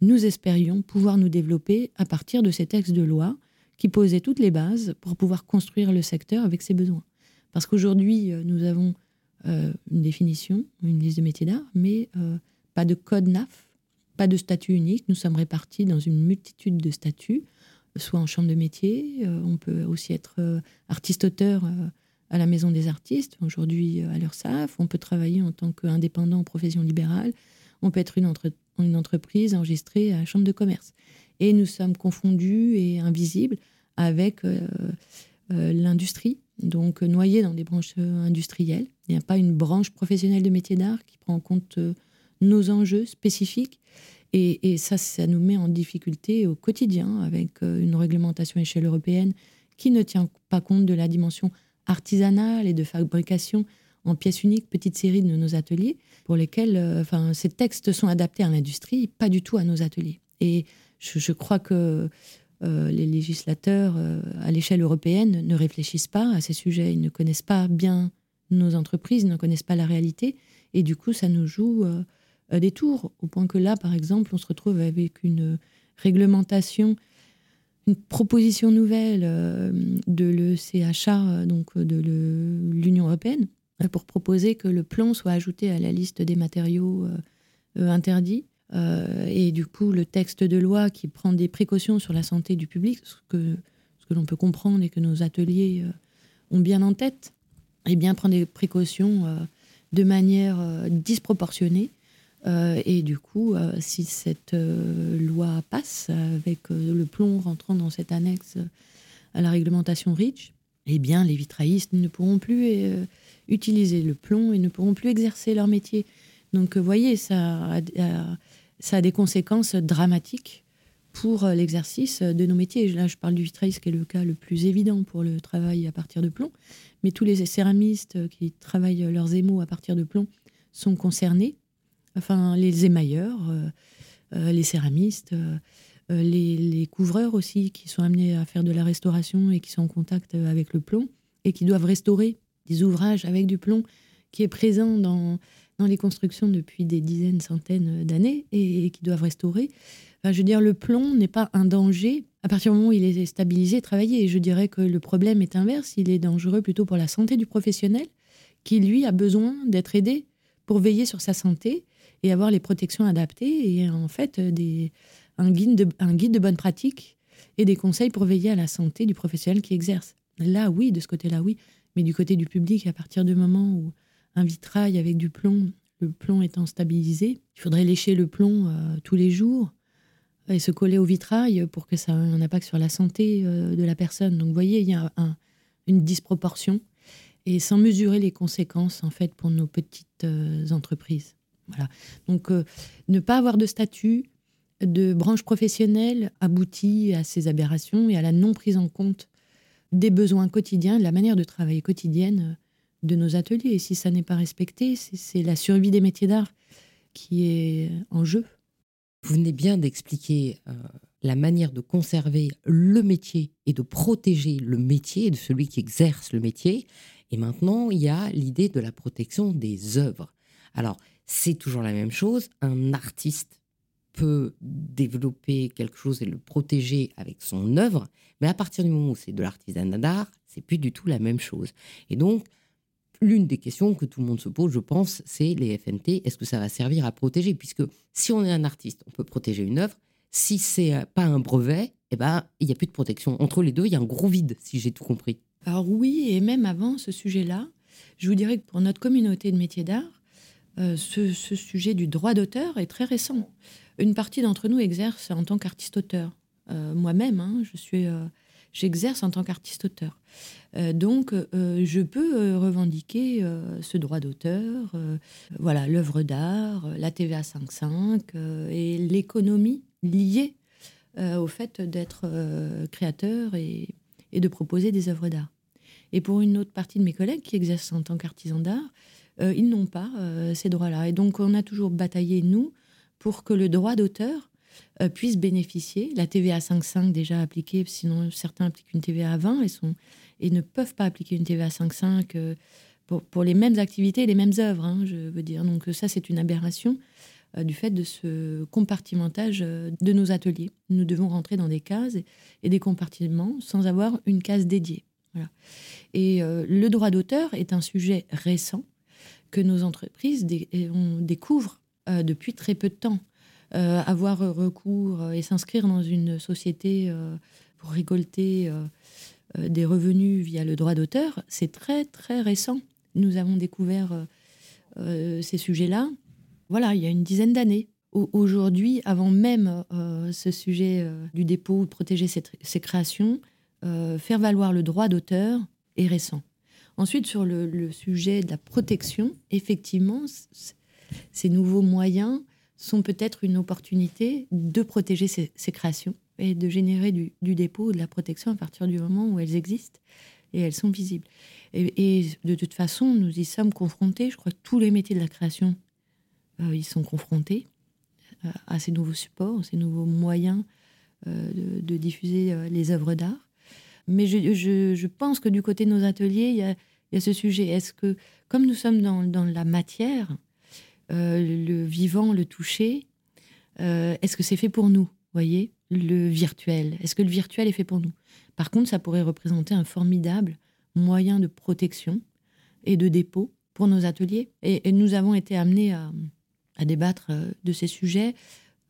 nous espérions pouvoir nous développer à partir de ces textes de loi qui posaient toutes les bases pour pouvoir construire le secteur avec ses besoins. Parce qu'aujourd'hui, nous avons une définition, une liste de métiers d'art, mais pas de code NAF, pas de statut unique. Nous sommes répartis dans une multitude de statuts soit en chambre de métier. Euh, on peut aussi être euh, artiste-auteur euh, à la Maison des artistes, aujourd'hui à l'URSSAF. On peut travailler en tant qu'indépendant en profession libérale. On peut être une, une entreprise enregistrée à la chambre de commerce. Et nous sommes confondus et invisibles avec l'industrie, donc noyés dans des branches industrielles. Il n'y a pas une branche professionnelle de métier d'art qui prend en compte nos enjeux spécifiques. Et, ça, ça nous met en difficulté au quotidien avec euh, une réglementation à échelle européenne qui ne tient pas compte de la dimension artisanale et de fabrication en pièces uniques, petites séries de nos ateliers, pour lesquels euh, enfin, ces textes sont adaptés à l'industrie, pas du tout à nos ateliers. Et je, crois que euh, les législateurs à l'échelle européenne ne réfléchissent pas à ces sujets, ils ne connaissent pas bien nos entreprises, ils ne connaissent pas la réalité, et du coup, ça nous joue euh, des tours, au point que là, par exemple, on se retrouve avec une réglementation, une proposition nouvelle euh, de l'ECHA, euh, donc de l'Union européenne, pour proposer que le plomb soit ajouté à la liste des matériaux interdits. et du coup, le texte de loi qui prend des précautions sur la santé du public, ce que, ce que l'on peut comprendre et que nos ateliers ont bien en tête, et eh bien prend des précautions de manière disproportionnée euh, et du coup, euh, si cette euh, loi passe, avec le plomb rentrant dans cette annexe à la réglementation REACH, eh bien, les vitraillistes ne pourront plus utiliser le plomb et ne pourront plus exercer leur métier. Donc, vous voyez, ça a, ça a des conséquences dramatiques pour l'exercice de nos métiers. Là, je parle du vitrailliste qui est le cas le plus évident pour le travail à partir de plomb, mais tous les céramistes qui travaillent leurs émaux à partir de plomb sont concernés enfin les émailleurs, euh, euh, les céramistes, euh, les, couvreurs aussi qui sont amenés à faire de la restauration et qui sont en contact avec le plomb et qui doivent restaurer des ouvrages avec du plomb qui est présent dans, dans les constructions depuis des dizaines, centaines d'années et, qui doivent restaurer. je veux dire, le plomb n'est pas un danger à partir du moment où il est stabilisé, travaillé. Et je dirais que le problème est inverse. Il est dangereux plutôt pour la santé du professionnel qui, lui, a besoin d'être aidé pour veiller sur sa santé et avoir les protections adaptées et en fait des, un, guide de, un guide de bonne pratique et des conseils pour veiller à la santé du professionnel qui exerce. Là, oui, de ce côté-là, oui, mais du côté du public, à partir du moment où un vitrail avec du plomb, le plomb étant stabilisé, il faudrait lécher le plomb euh, tous les jours et se coller au vitrail pour que ça ait un impact sur la santé euh, de la personne. Donc, vous voyez, il y a une disproportion et sans mesurer les conséquences en fait pour nos petites euh, entreprises. Donc, euh, ne pas avoir de statut de branche professionnelle aboutit à ces aberrations et à la non prise en compte des besoins quotidiens, de la manière de travailler quotidienne de nos ateliers. Et si ça n'est pas respecté, c'est la survie des métiers d'art qui est en jeu. Vous venez bien d'expliquer euh, la manière de conserver le métier et de protéger le métier de celui qui exerce le métier. Et maintenant, il y a l'idée de la protection des œuvres. Alors, c'est toujours la même chose. Un artiste peut développer quelque chose et le protéger avec son œuvre, mais à partir du moment où c'est de l'artisanat d'art, c'est plus du tout la même chose. Et donc, l'une des questions que tout le monde se pose, je pense, c'est les FNT. Est-ce que ça va servir à protéger? Puisque si on est un artiste, on peut protéger une œuvre. Si c'est euh, pas un brevet, eh ben, il n'y a plus de protection. Entre les deux, il y a un gros vide, si j'ai tout compris. Alors oui, et même avant ce sujet-là, je vous dirais que pour notre communauté de métiers d'art, euh, ce, sujet du droit d'auteur est très récent. Une partie d'entre nous exerce en tant qu'artiste-auteur. Euh, moi-même, hein, je suis, j'exerce en tant qu'artiste-auteur. Euh, donc, euh, je peux euh, revendiquer ce droit d'auteur, voilà, l'œuvre d'art, la TVA 5.5 et l'économie liée au fait d'être créateur et, et, de proposer des œuvres d'art. Et pour une autre partie de mes collègues qui exercent en tant qu'artisans d'art, ils n'ont pas ces droits-là. Et donc, on a toujours bataillé, nous, pour que le droit d'auteur puisse bénéficier. La TVA 5.5 déjà appliquée, sinon certains appliquent une TVA à 20 et sont et ne peuvent pas appliquer une TVA 5.5 euh, pour, les mêmes activités et les mêmes œuvres, hein, je veux dire. Donc ça, c'est une aberration euh, du fait de ce compartimentage euh, de nos ateliers. Nous devons rentrer dans des cases et, des compartiments sans avoir une case dédiée. Et le droit d'auteur est un sujet récent que nos entreprises on découvre depuis très peu de temps. avoir recours et s'inscrire dans une société pour récolter euh, des revenus via le droit d'auteur, c'est très très récent. Nous avons découvert euh, euh, ces sujets-là, voilà, il y a une dizaine d'années. Aujourd'hui, avant même ce sujet du dépôt, de protéger ses, créations, faire valoir le droit d'auteur est récent. Ensuite, sur le, sujet de la protection, effectivement, ces nouveaux moyens sont peut-être une opportunité de protéger ces créations et de générer du, dépôt de la protection à partir du moment où elles existent et elles sont visibles. Et, de toute façon, nous y sommes confrontés. Je crois que tous les métiers de la création euh, y sont confrontés euh, à ces nouveaux supports, ces nouveaux moyens euh, de, diffuser les œuvres d'art. Mais je, pense que du côté de nos ateliers, il y a, ce sujet. Est-ce que, comme nous sommes dans, dans la matière, le vivant, le toucher, est-ce que c'est fait pour nous voyez le virtuel? Est-ce que le virtuel est fait pour nous? Par contre, ça pourrait représenter un formidable moyen de protection et de dépôt pour nos ateliers. Et, nous avons été amenés à, débattre euh, de ces sujets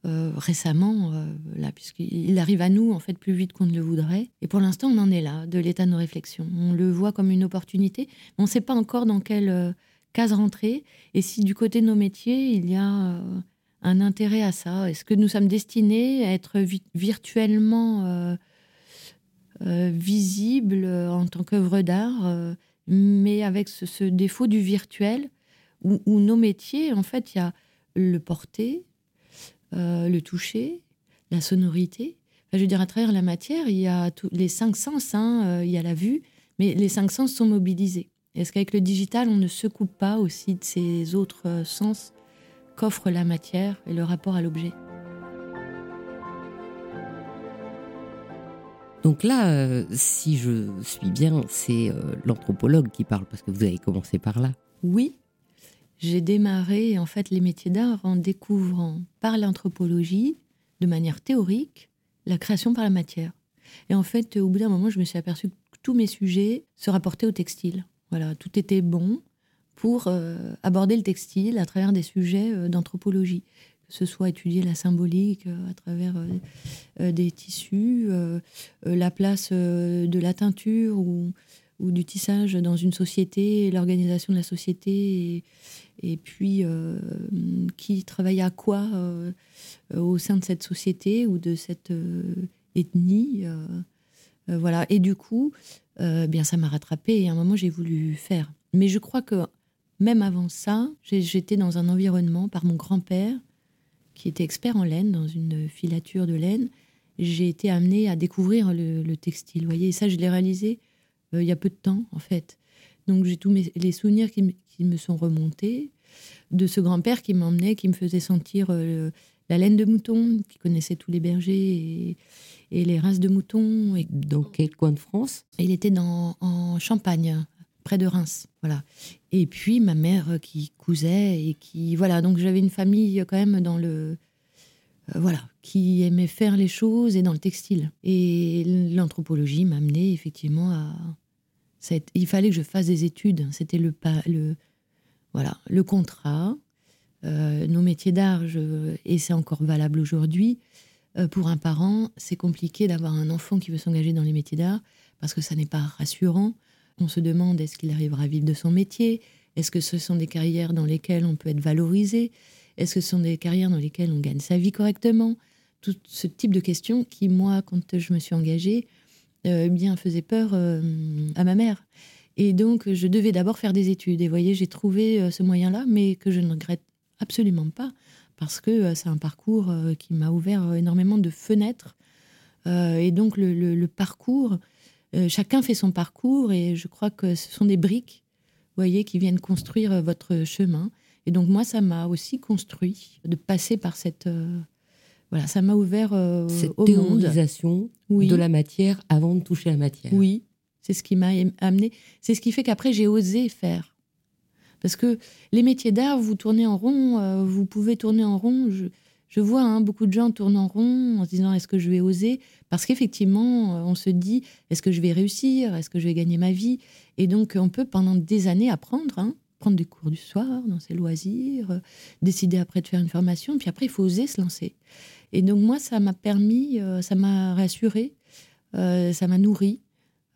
euh, récemment, euh, là, puisqu'il arrive à nous en fait plus vite qu'on ne le voudrait. Et pour l'instant, on en est là, de l'état de nos réflexions. On le voit comme une opportunité, on ne sait pas encore dans quelle case rentrer. Et si du côté de nos métiers, il y a un intérêt à ça Est-ce que nous sommes destinés à être virtuellement euh, euh, visibles en tant qu'œuvre d'art, euh, mais avec ce, défaut du virtuel, où, nos métiers, en fait, il y a le porter, le toucher, la sonorité. je veux dire, à travers la matière, il y a les cinq sens, hein, il y a la vue, mais les cinq sens sont mobilisés. Est-ce qu'avec le digital, on ne se coupe pas aussi de ces autres sens qu'offre la matière et le rapport à l'objet? Donc là, euh, si je suis bien, c'est euh, l'anthropologue qui parle, parce que vous avez commencé par là. Oui, j'ai démarré en fait les métiers d'art en découvrant par l'anthropologie, de manière théorique, la création par la matière. Et en fait, au bout d'un moment, je me suis aperçue que tous mes sujets se rapportaient au textile. Voilà, tout était bon pour euh, aborder le textile à travers des sujets euh, d'anthropologie, que ce soit étudier la symbolique euh, à travers des tissus, la place de la teinture ou, ou, du tissage dans une société, l'organisation de la société, et, puis qui travaille à quoi au sein de cette société ou de cette ethnie. voilà. Et du coup, bien, ça m'a rattrapé et à un moment, j'ai voulu faire. Mais je crois que même avant ça, j'étais dans un environnement par mon grand-père, qui était expert en laine, dans une filature de laine. J'ai été amenée à découvrir le, textile. Vous voyez, et ça, je l'ai réalisé euh, il y a peu de temps, en fait. Donc, j'ai tous les souvenirs qui, me sont remontés de ce grand-père qui m'emmenait, qui me faisait sentir euh, la laine de mouton, qui connaissait tous les bergers et, les races de moutons. Et... Dans quel coin de France? Il était dans, en Champagne, près de Reims. Voilà. Et puis ma mère euh, qui cousait et qui voilà. Donc j'avais une famille quand même dans le euh, voilà qui aimait faire les choses et dans le textile. Et l'anthropologie m'a amené effectivement à il fallait que je fasse des études. C'était le, le, voilà, le contrat. Euh, nos métiers d'art, et c'est encore valable aujourd'hui, euh, pour un parent, c'est compliqué d'avoir un enfant qui veut s'engager dans les métiers d'art parce que ça n'est pas rassurant. On se demande est-ce qu'il arrivera à vivre de son métier? Est-ce que ce sont des carrières dans lesquelles on peut être valorisé? Est-ce que ce sont des carrières dans lesquelles on gagne sa vie correctement? Tout ce type de questions qui, moi, quand je me suis engagée, euh, bien, faisait peur à ma mère. Et donc, je devais d'abord faire des études. Et voyez, j'ai trouvé euh, ce moyen-là, mais que je ne regrette absolument pas, parce que euh, c'est un parcours euh, qui m'a ouvert énormément de fenêtres. et donc, le, parcours, chacun fait son parcours, et je crois que ce sont des briques, voyez, qui viennent construire votre chemin. Et donc, moi, ça m'a aussi construit de passer par cette. voilà, ça m'a ouvert cette au théorisation de la matière avant de toucher la matière. Oui, c'est ce qui m'a amené. C'est ce qui fait qu'après, j'ai osé faire. Parce que les métiers d'art, vous tournez en rond, euh, vous pouvez tourner en rond. Je, vois hein, beaucoup de gens tournent en rond en se disant est-ce que je vais oser? Parce qu'effectivement, euh, on se dit est-ce que je vais réussir? Est-ce que je vais gagner ma vie? Et donc, on peut pendant des années apprendre, hein, prendre des cours du soir dans ses loisirs, euh, décider après de faire une formation, puis après, il faut oser se lancer. Et donc, moi, ça m'a permis, ça m'a rassuré, ça m'a nourri.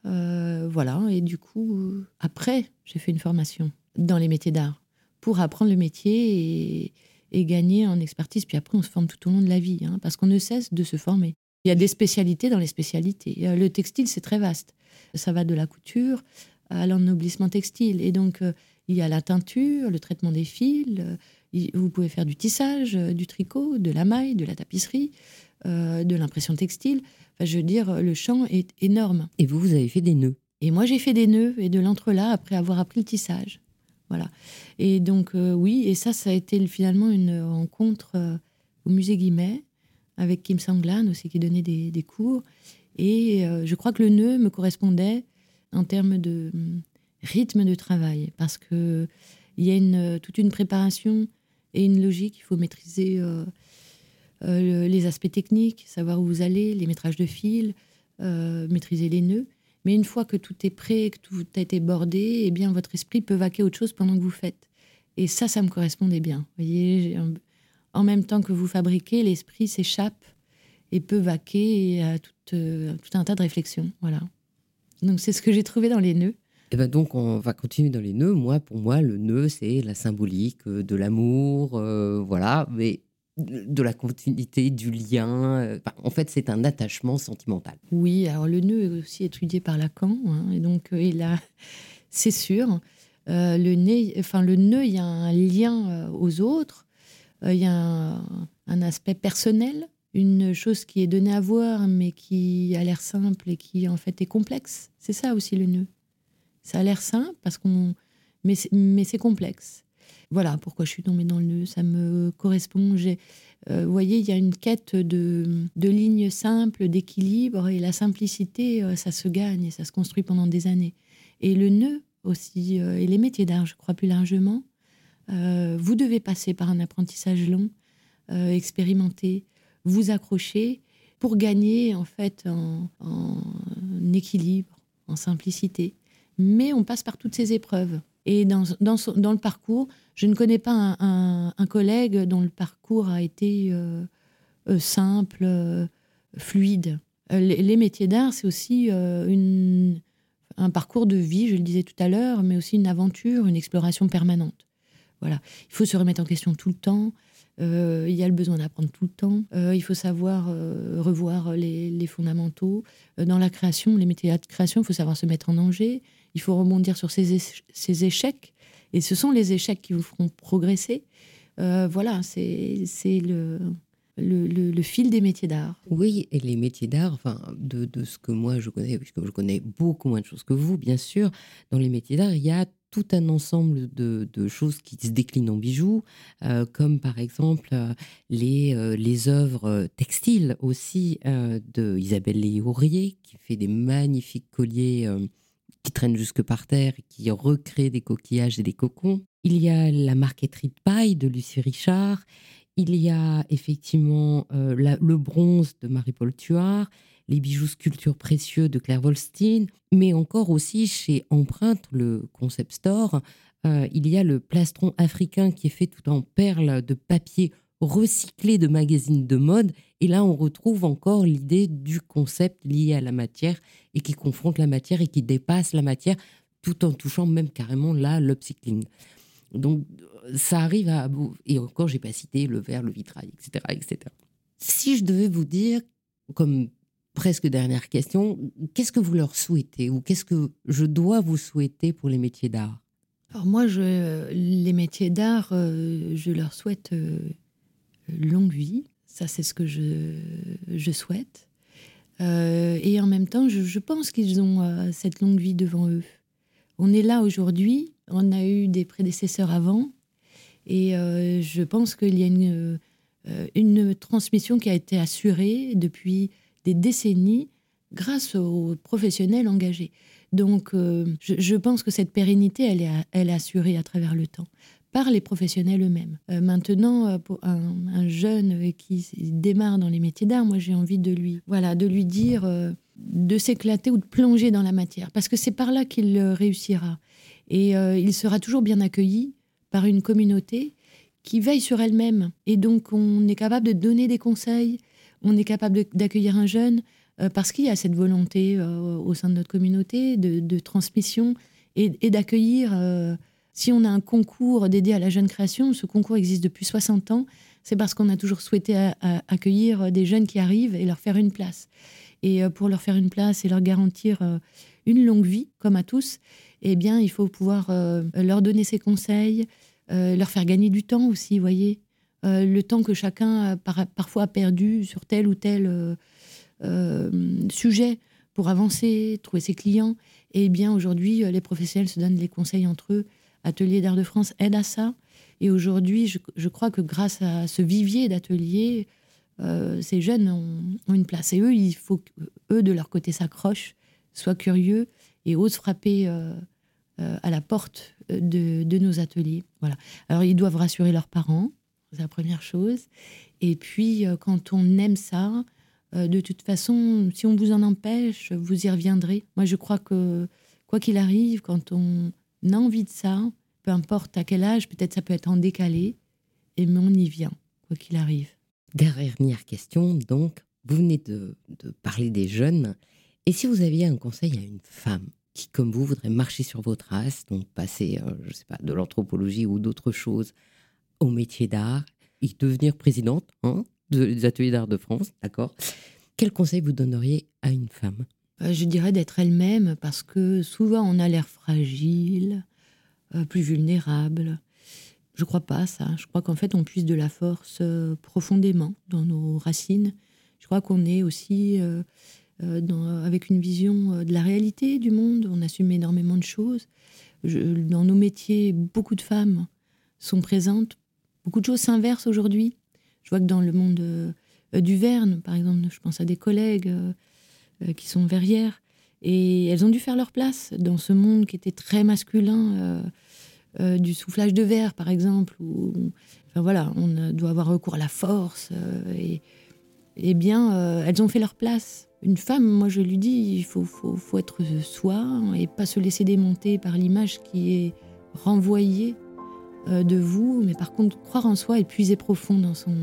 Euh, voilà, et du coup, après, j'ai fait une formation dans les métiers d'art pour apprendre le métier et, gagner en expertise. Puis après, on se forme tout au long de la vie, hein, parce qu'on ne cesse de se former. Il y a des spécialités dans les spécialités. Euh, le textile, c'est très vaste. Ça va de la couture à l'ennoblissement textile. Et donc, euh, il y a la teinture, le traitement des fils. vous pouvez faire du tissage, du tricot, de la maille, de la tapisserie, de l'impression textile je veux dire, le champ est énorme. Et vous, vous avez fait des nœuds Et moi, j'ai fait des nœuds et de l'entrelac après avoir appris le tissage. Voilà. Et donc, euh, oui, et ça, ça a été finalement une rencontre euh, au musée Guimet avec Kim Sanglan aussi, qui donnait des, cours. Et euh, je crois que le nœud me correspondait en termes de hum, rythme de travail, parce qu'il y a une, toute une préparation et une logique. Il faut maîtriser euh, les aspects techniques, savoir où vous allez, les métrages de fil, euh, maîtriser les nœuds. Mais une fois que tout est prêt, que tout a été bordé, eh bien, votre esprit peut vaquer autre chose pendant que vous faites. Et ça, ça me correspondait bien. Voyez, en même temps que vous fabriquez, l'esprit s'échappe et peut vaquer à tout, euh, tout, un tas de réflexions. Voilà. Donc, c'est ce que j'ai trouvé dans les nœuds. Et eh ben donc, on va continuer dans les nœuds. Moi, pour moi, le nœud, c'est la symbolique de l'amour. voilà. Mais de la continuité, du lien. Euh, en fait, c'est un attachement sentimental. Oui, alors le nœud est aussi étudié par Lacan, hein, et donc euh, il a, c'est sûr, euh, le, nez, enfin, le nœud, il y a un lien aux autres, il y a un, aspect personnel, une chose qui est donnée à voir, mais qui a l'air simple et qui en fait est complexe. C'est ça aussi le nœud. Ça a l'air simple parce qu'on, mais c'est complexe voilà pourquoi je suis tombée dans le nœud. Ça me correspond. Euh, vous voyez, il y a une quête de, lignes simples, d'équilibre, et la simplicité, euh, ça se gagne et ça se construit pendant des années. Et le nœud aussi, euh, et les métiers d'art, je crois plus largement, vous devez passer par un apprentissage long, expérimenter, vous accrocher pour gagner en fait en équilibre, en simplicité. Mais on passe par toutes ces épreuves. Et dans, dans, le parcours, je ne connais pas un, collègue dont le parcours a été euh, euh, simple, euh, fluide. Les, métiers d'art, c'est aussi un parcours de vie, je le disais tout à l'heure, mais aussi une aventure, une exploration permanente. Voilà. Il faut se remettre en question tout le temps. il y a le besoin d'apprendre tout le temps. il faut savoir revoir les, les fondamentaux. dans la création, les métiers de création, il faut savoir se mettre en danger il faut rebondir sur ces, échecs. Et ce sont les échecs qui vous feront progresser. Euh, voilà, c'est le, le, fil des métiers d'art. Oui, et les métiers d'art, enfin, de, ce que moi je connais, puisque je connais beaucoup moins de choses que vous, bien sûr, dans les métiers d'art, il y a tout un ensemble de, choses qui se déclinent en bijoux, euh, comme par exemple euh, les, les œuvres textiles aussi de Isabelle Léourier, qui fait des magnifiques colliers qui traîne jusque par terre, qui recrée des coquillages et des cocons. Il y a la marqueterie de paille de Lucie Richard. Il y a effectivement euh, le bronze de Marie-Paul Tuard, les bijoux sculptures précieux de Claire Volstein, mais encore aussi chez Empreinte, le concept store, euh, il y a le plastron africain qui est fait tout en perles de papier recyclé de magazines de mode. Et là, on retrouve encore l'idée du concept lié à la matière et qui confronte la matière et qui dépasse la matière tout en touchant même carrément là l'upcycling. Donc, ça arrive à. Et encore, j'ai pas cité le verre, le vitrail, etc., etc. Si je devais vous dire, comme presque dernière question, qu'est-ce que vous leur souhaitez ou qu'est-ce que je dois vous souhaiter pour les métiers d'art? Alors moi, les métiers d'art, euh, je leur souhaite euh, longue vie. Ça, c'est ce que je, je souhaite. Euh, et en même temps, je, pense qu'ils ont cette longue vie devant eux. On est là aujourd'hui, on a eu des prédécesseurs avant, et je pense qu'il y a une, une transmission qui a été assurée depuis des décennies grâce aux professionnels engagés. Donc, euh, je, pense que cette pérennité, elle est, elle est assurée à travers le temps par les professionnels eux-mêmes. Euh, maintenant, euh, pour un, jeune qui démarre dans les métiers d'art, moi j'ai envie de lui, voilà, de lui dire de s'éclater ou de plonger dans la matière, parce que c'est par là qu'il réussira. Et il sera toujours bien accueilli par une communauté qui veille sur elle-même. Et donc, on est capable de donner des conseils, on est capable d'accueillir un jeune euh, parce qu'il y a cette volonté euh, au sein de notre communauté de, transmission et, d'accueillir. Euh, si on a un concours dédié à la jeune création, ce concours existe depuis 60 ans, c'est parce qu'on a toujours souhaité accueillir des jeunes qui arrivent et leur faire une place. Et pour leur faire une place et leur garantir une longue vie, comme à tous, eh bien, il faut pouvoir leur donner ses conseils, leur faire gagner du temps aussi, voyez. Euh, le temps que chacun a parfois perdu sur tel ou tel euh, euh, sujet pour avancer, trouver ses clients. Et bien aujourd'hui, les professionnels se donnent les conseils entre eux. Atelier d'Art de France aide à ça. Et aujourd'hui, je, crois que grâce à ce vivier d'ateliers, ces jeunes ont, une place. Et eux, il faut qu'eux, de leur côté, s'accrochent, soient curieux et osent frapper à la porte de, de, nos ateliers. Voilà. Alors, ils doivent rassurer leurs parents, c'est la première chose. Et puis, euh, quand on aime ça, euh, de toute façon, si on vous en empêche, vous y reviendrez. Moi, je crois que, quoi qu'il arrive, quand on a envie de ça, peu importe à quel âge, peut-être ça peut être en décalé, et mais on y vient, quoi qu'il arrive. Dernière question, donc, vous venez de, parler des jeunes. Et si vous aviez un conseil à une femme qui, comme vous, voudrait marcher sur vos traces, donc passer, euh, je sais pas, de l'anthropologie ou d'autres choses au métier d'art et devenir présidente hein, des ateliers d'art de France, d'accord Quel conseil vous donneriez à une femme? Je dirais d'être elle-même parce que souvent on a l'air fragile, euh, plus vulnérable. Je crois pas ça. Je crois qu'en fait on puise de la force euh, profondément dans nos racines. Je crois qu'on est aussi avec une vision de la réalité du monde. On assume énormément de choses. dans nos métiers, beaucoup de femmes sont présentes Beaucoup de choses s'inversent aujourd'hui. Je vois que dans le monde euh, du Verne, par exemple, je pense à des collègues euh, euh, qui sont verrières, et elles ont dû faire leur place dans ce monde qui était très masculin, du soufflage de verre, par exemple, où enfin, voilà, on doit avoir recours à la force. et, eh bien, elles ont fait leur place. Une femme, moi je lui dis, il faut, faut, faut être soi et pas se laisser démonter par l'image qui est renvoyée euh, de vous, mais par contre, croire en soi et puiser profond dans, son,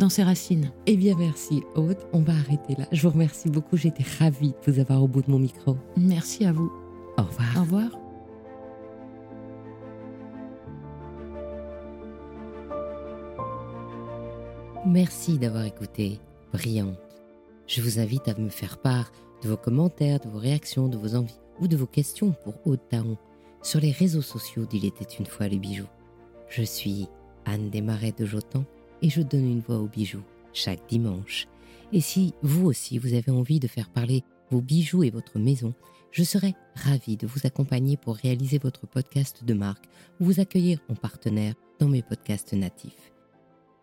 dans ses racines. Eh bien, merci Aude. On va arrêter là. Je vous remercie beaucoup. J'étais ravie de vous avoir au bout de mon micro. Merci à vous. Au revoir. Au revoir. Merci d'avoir écouté Brillante. Je vous invite à me faire part de vos commentaires, de vos réactions, de vos envies ou de vos questions pour Aude Taon sur les réseaux sociaux d'Il était une fois les bijoux. Je suis Anne Desmarais de Jotan et je donne une voix aux bijoux chaque dimanche. Et si vous aussi vous avez envie de faire parler vos bijoux et votre maison, je serai ravie de vous accompagner pour réaliser votre podcast de marque ou vous accueillir en partenaire dans mes podcasts natifs.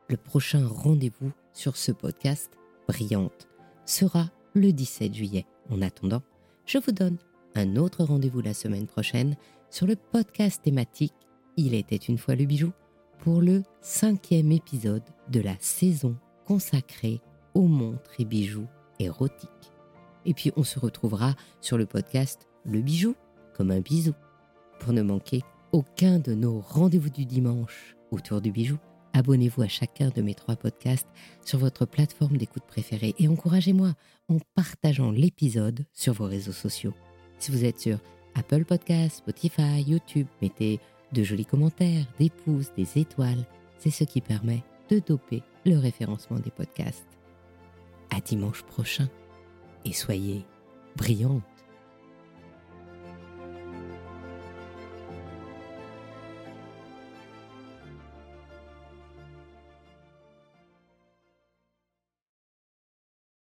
Le prochain rendez-vous sur ce podcast, Brillante, sera le 17 juillet. En attendant, je vous donne un autre rendez-vous la semaine prochaine sur le podcast thématique il était une fois le bijou pour le cinquième épisode de la saison consacrée aux montres et bijoux érotiques. Et puis on se retrouvera sur le podcast Le Bijou, comme un bisou. Pour ne manquer aucun de nos rendez-vous du dimanche autour du bijou, abonnez-vous à chacun de mes trois podcasts sur votre plateforme d'écoute préférée et encouragez-moi en partageant l'épisode sur vos réseaux sociaux. Si vous êtes sur Apple Podcasts, Spotify, YouTube, mettez de jolis commentaires, des pouces, des étoiles. C'est ce qui permet de doper le référencement des podcasts. À dimanche prochain et soyez brillants.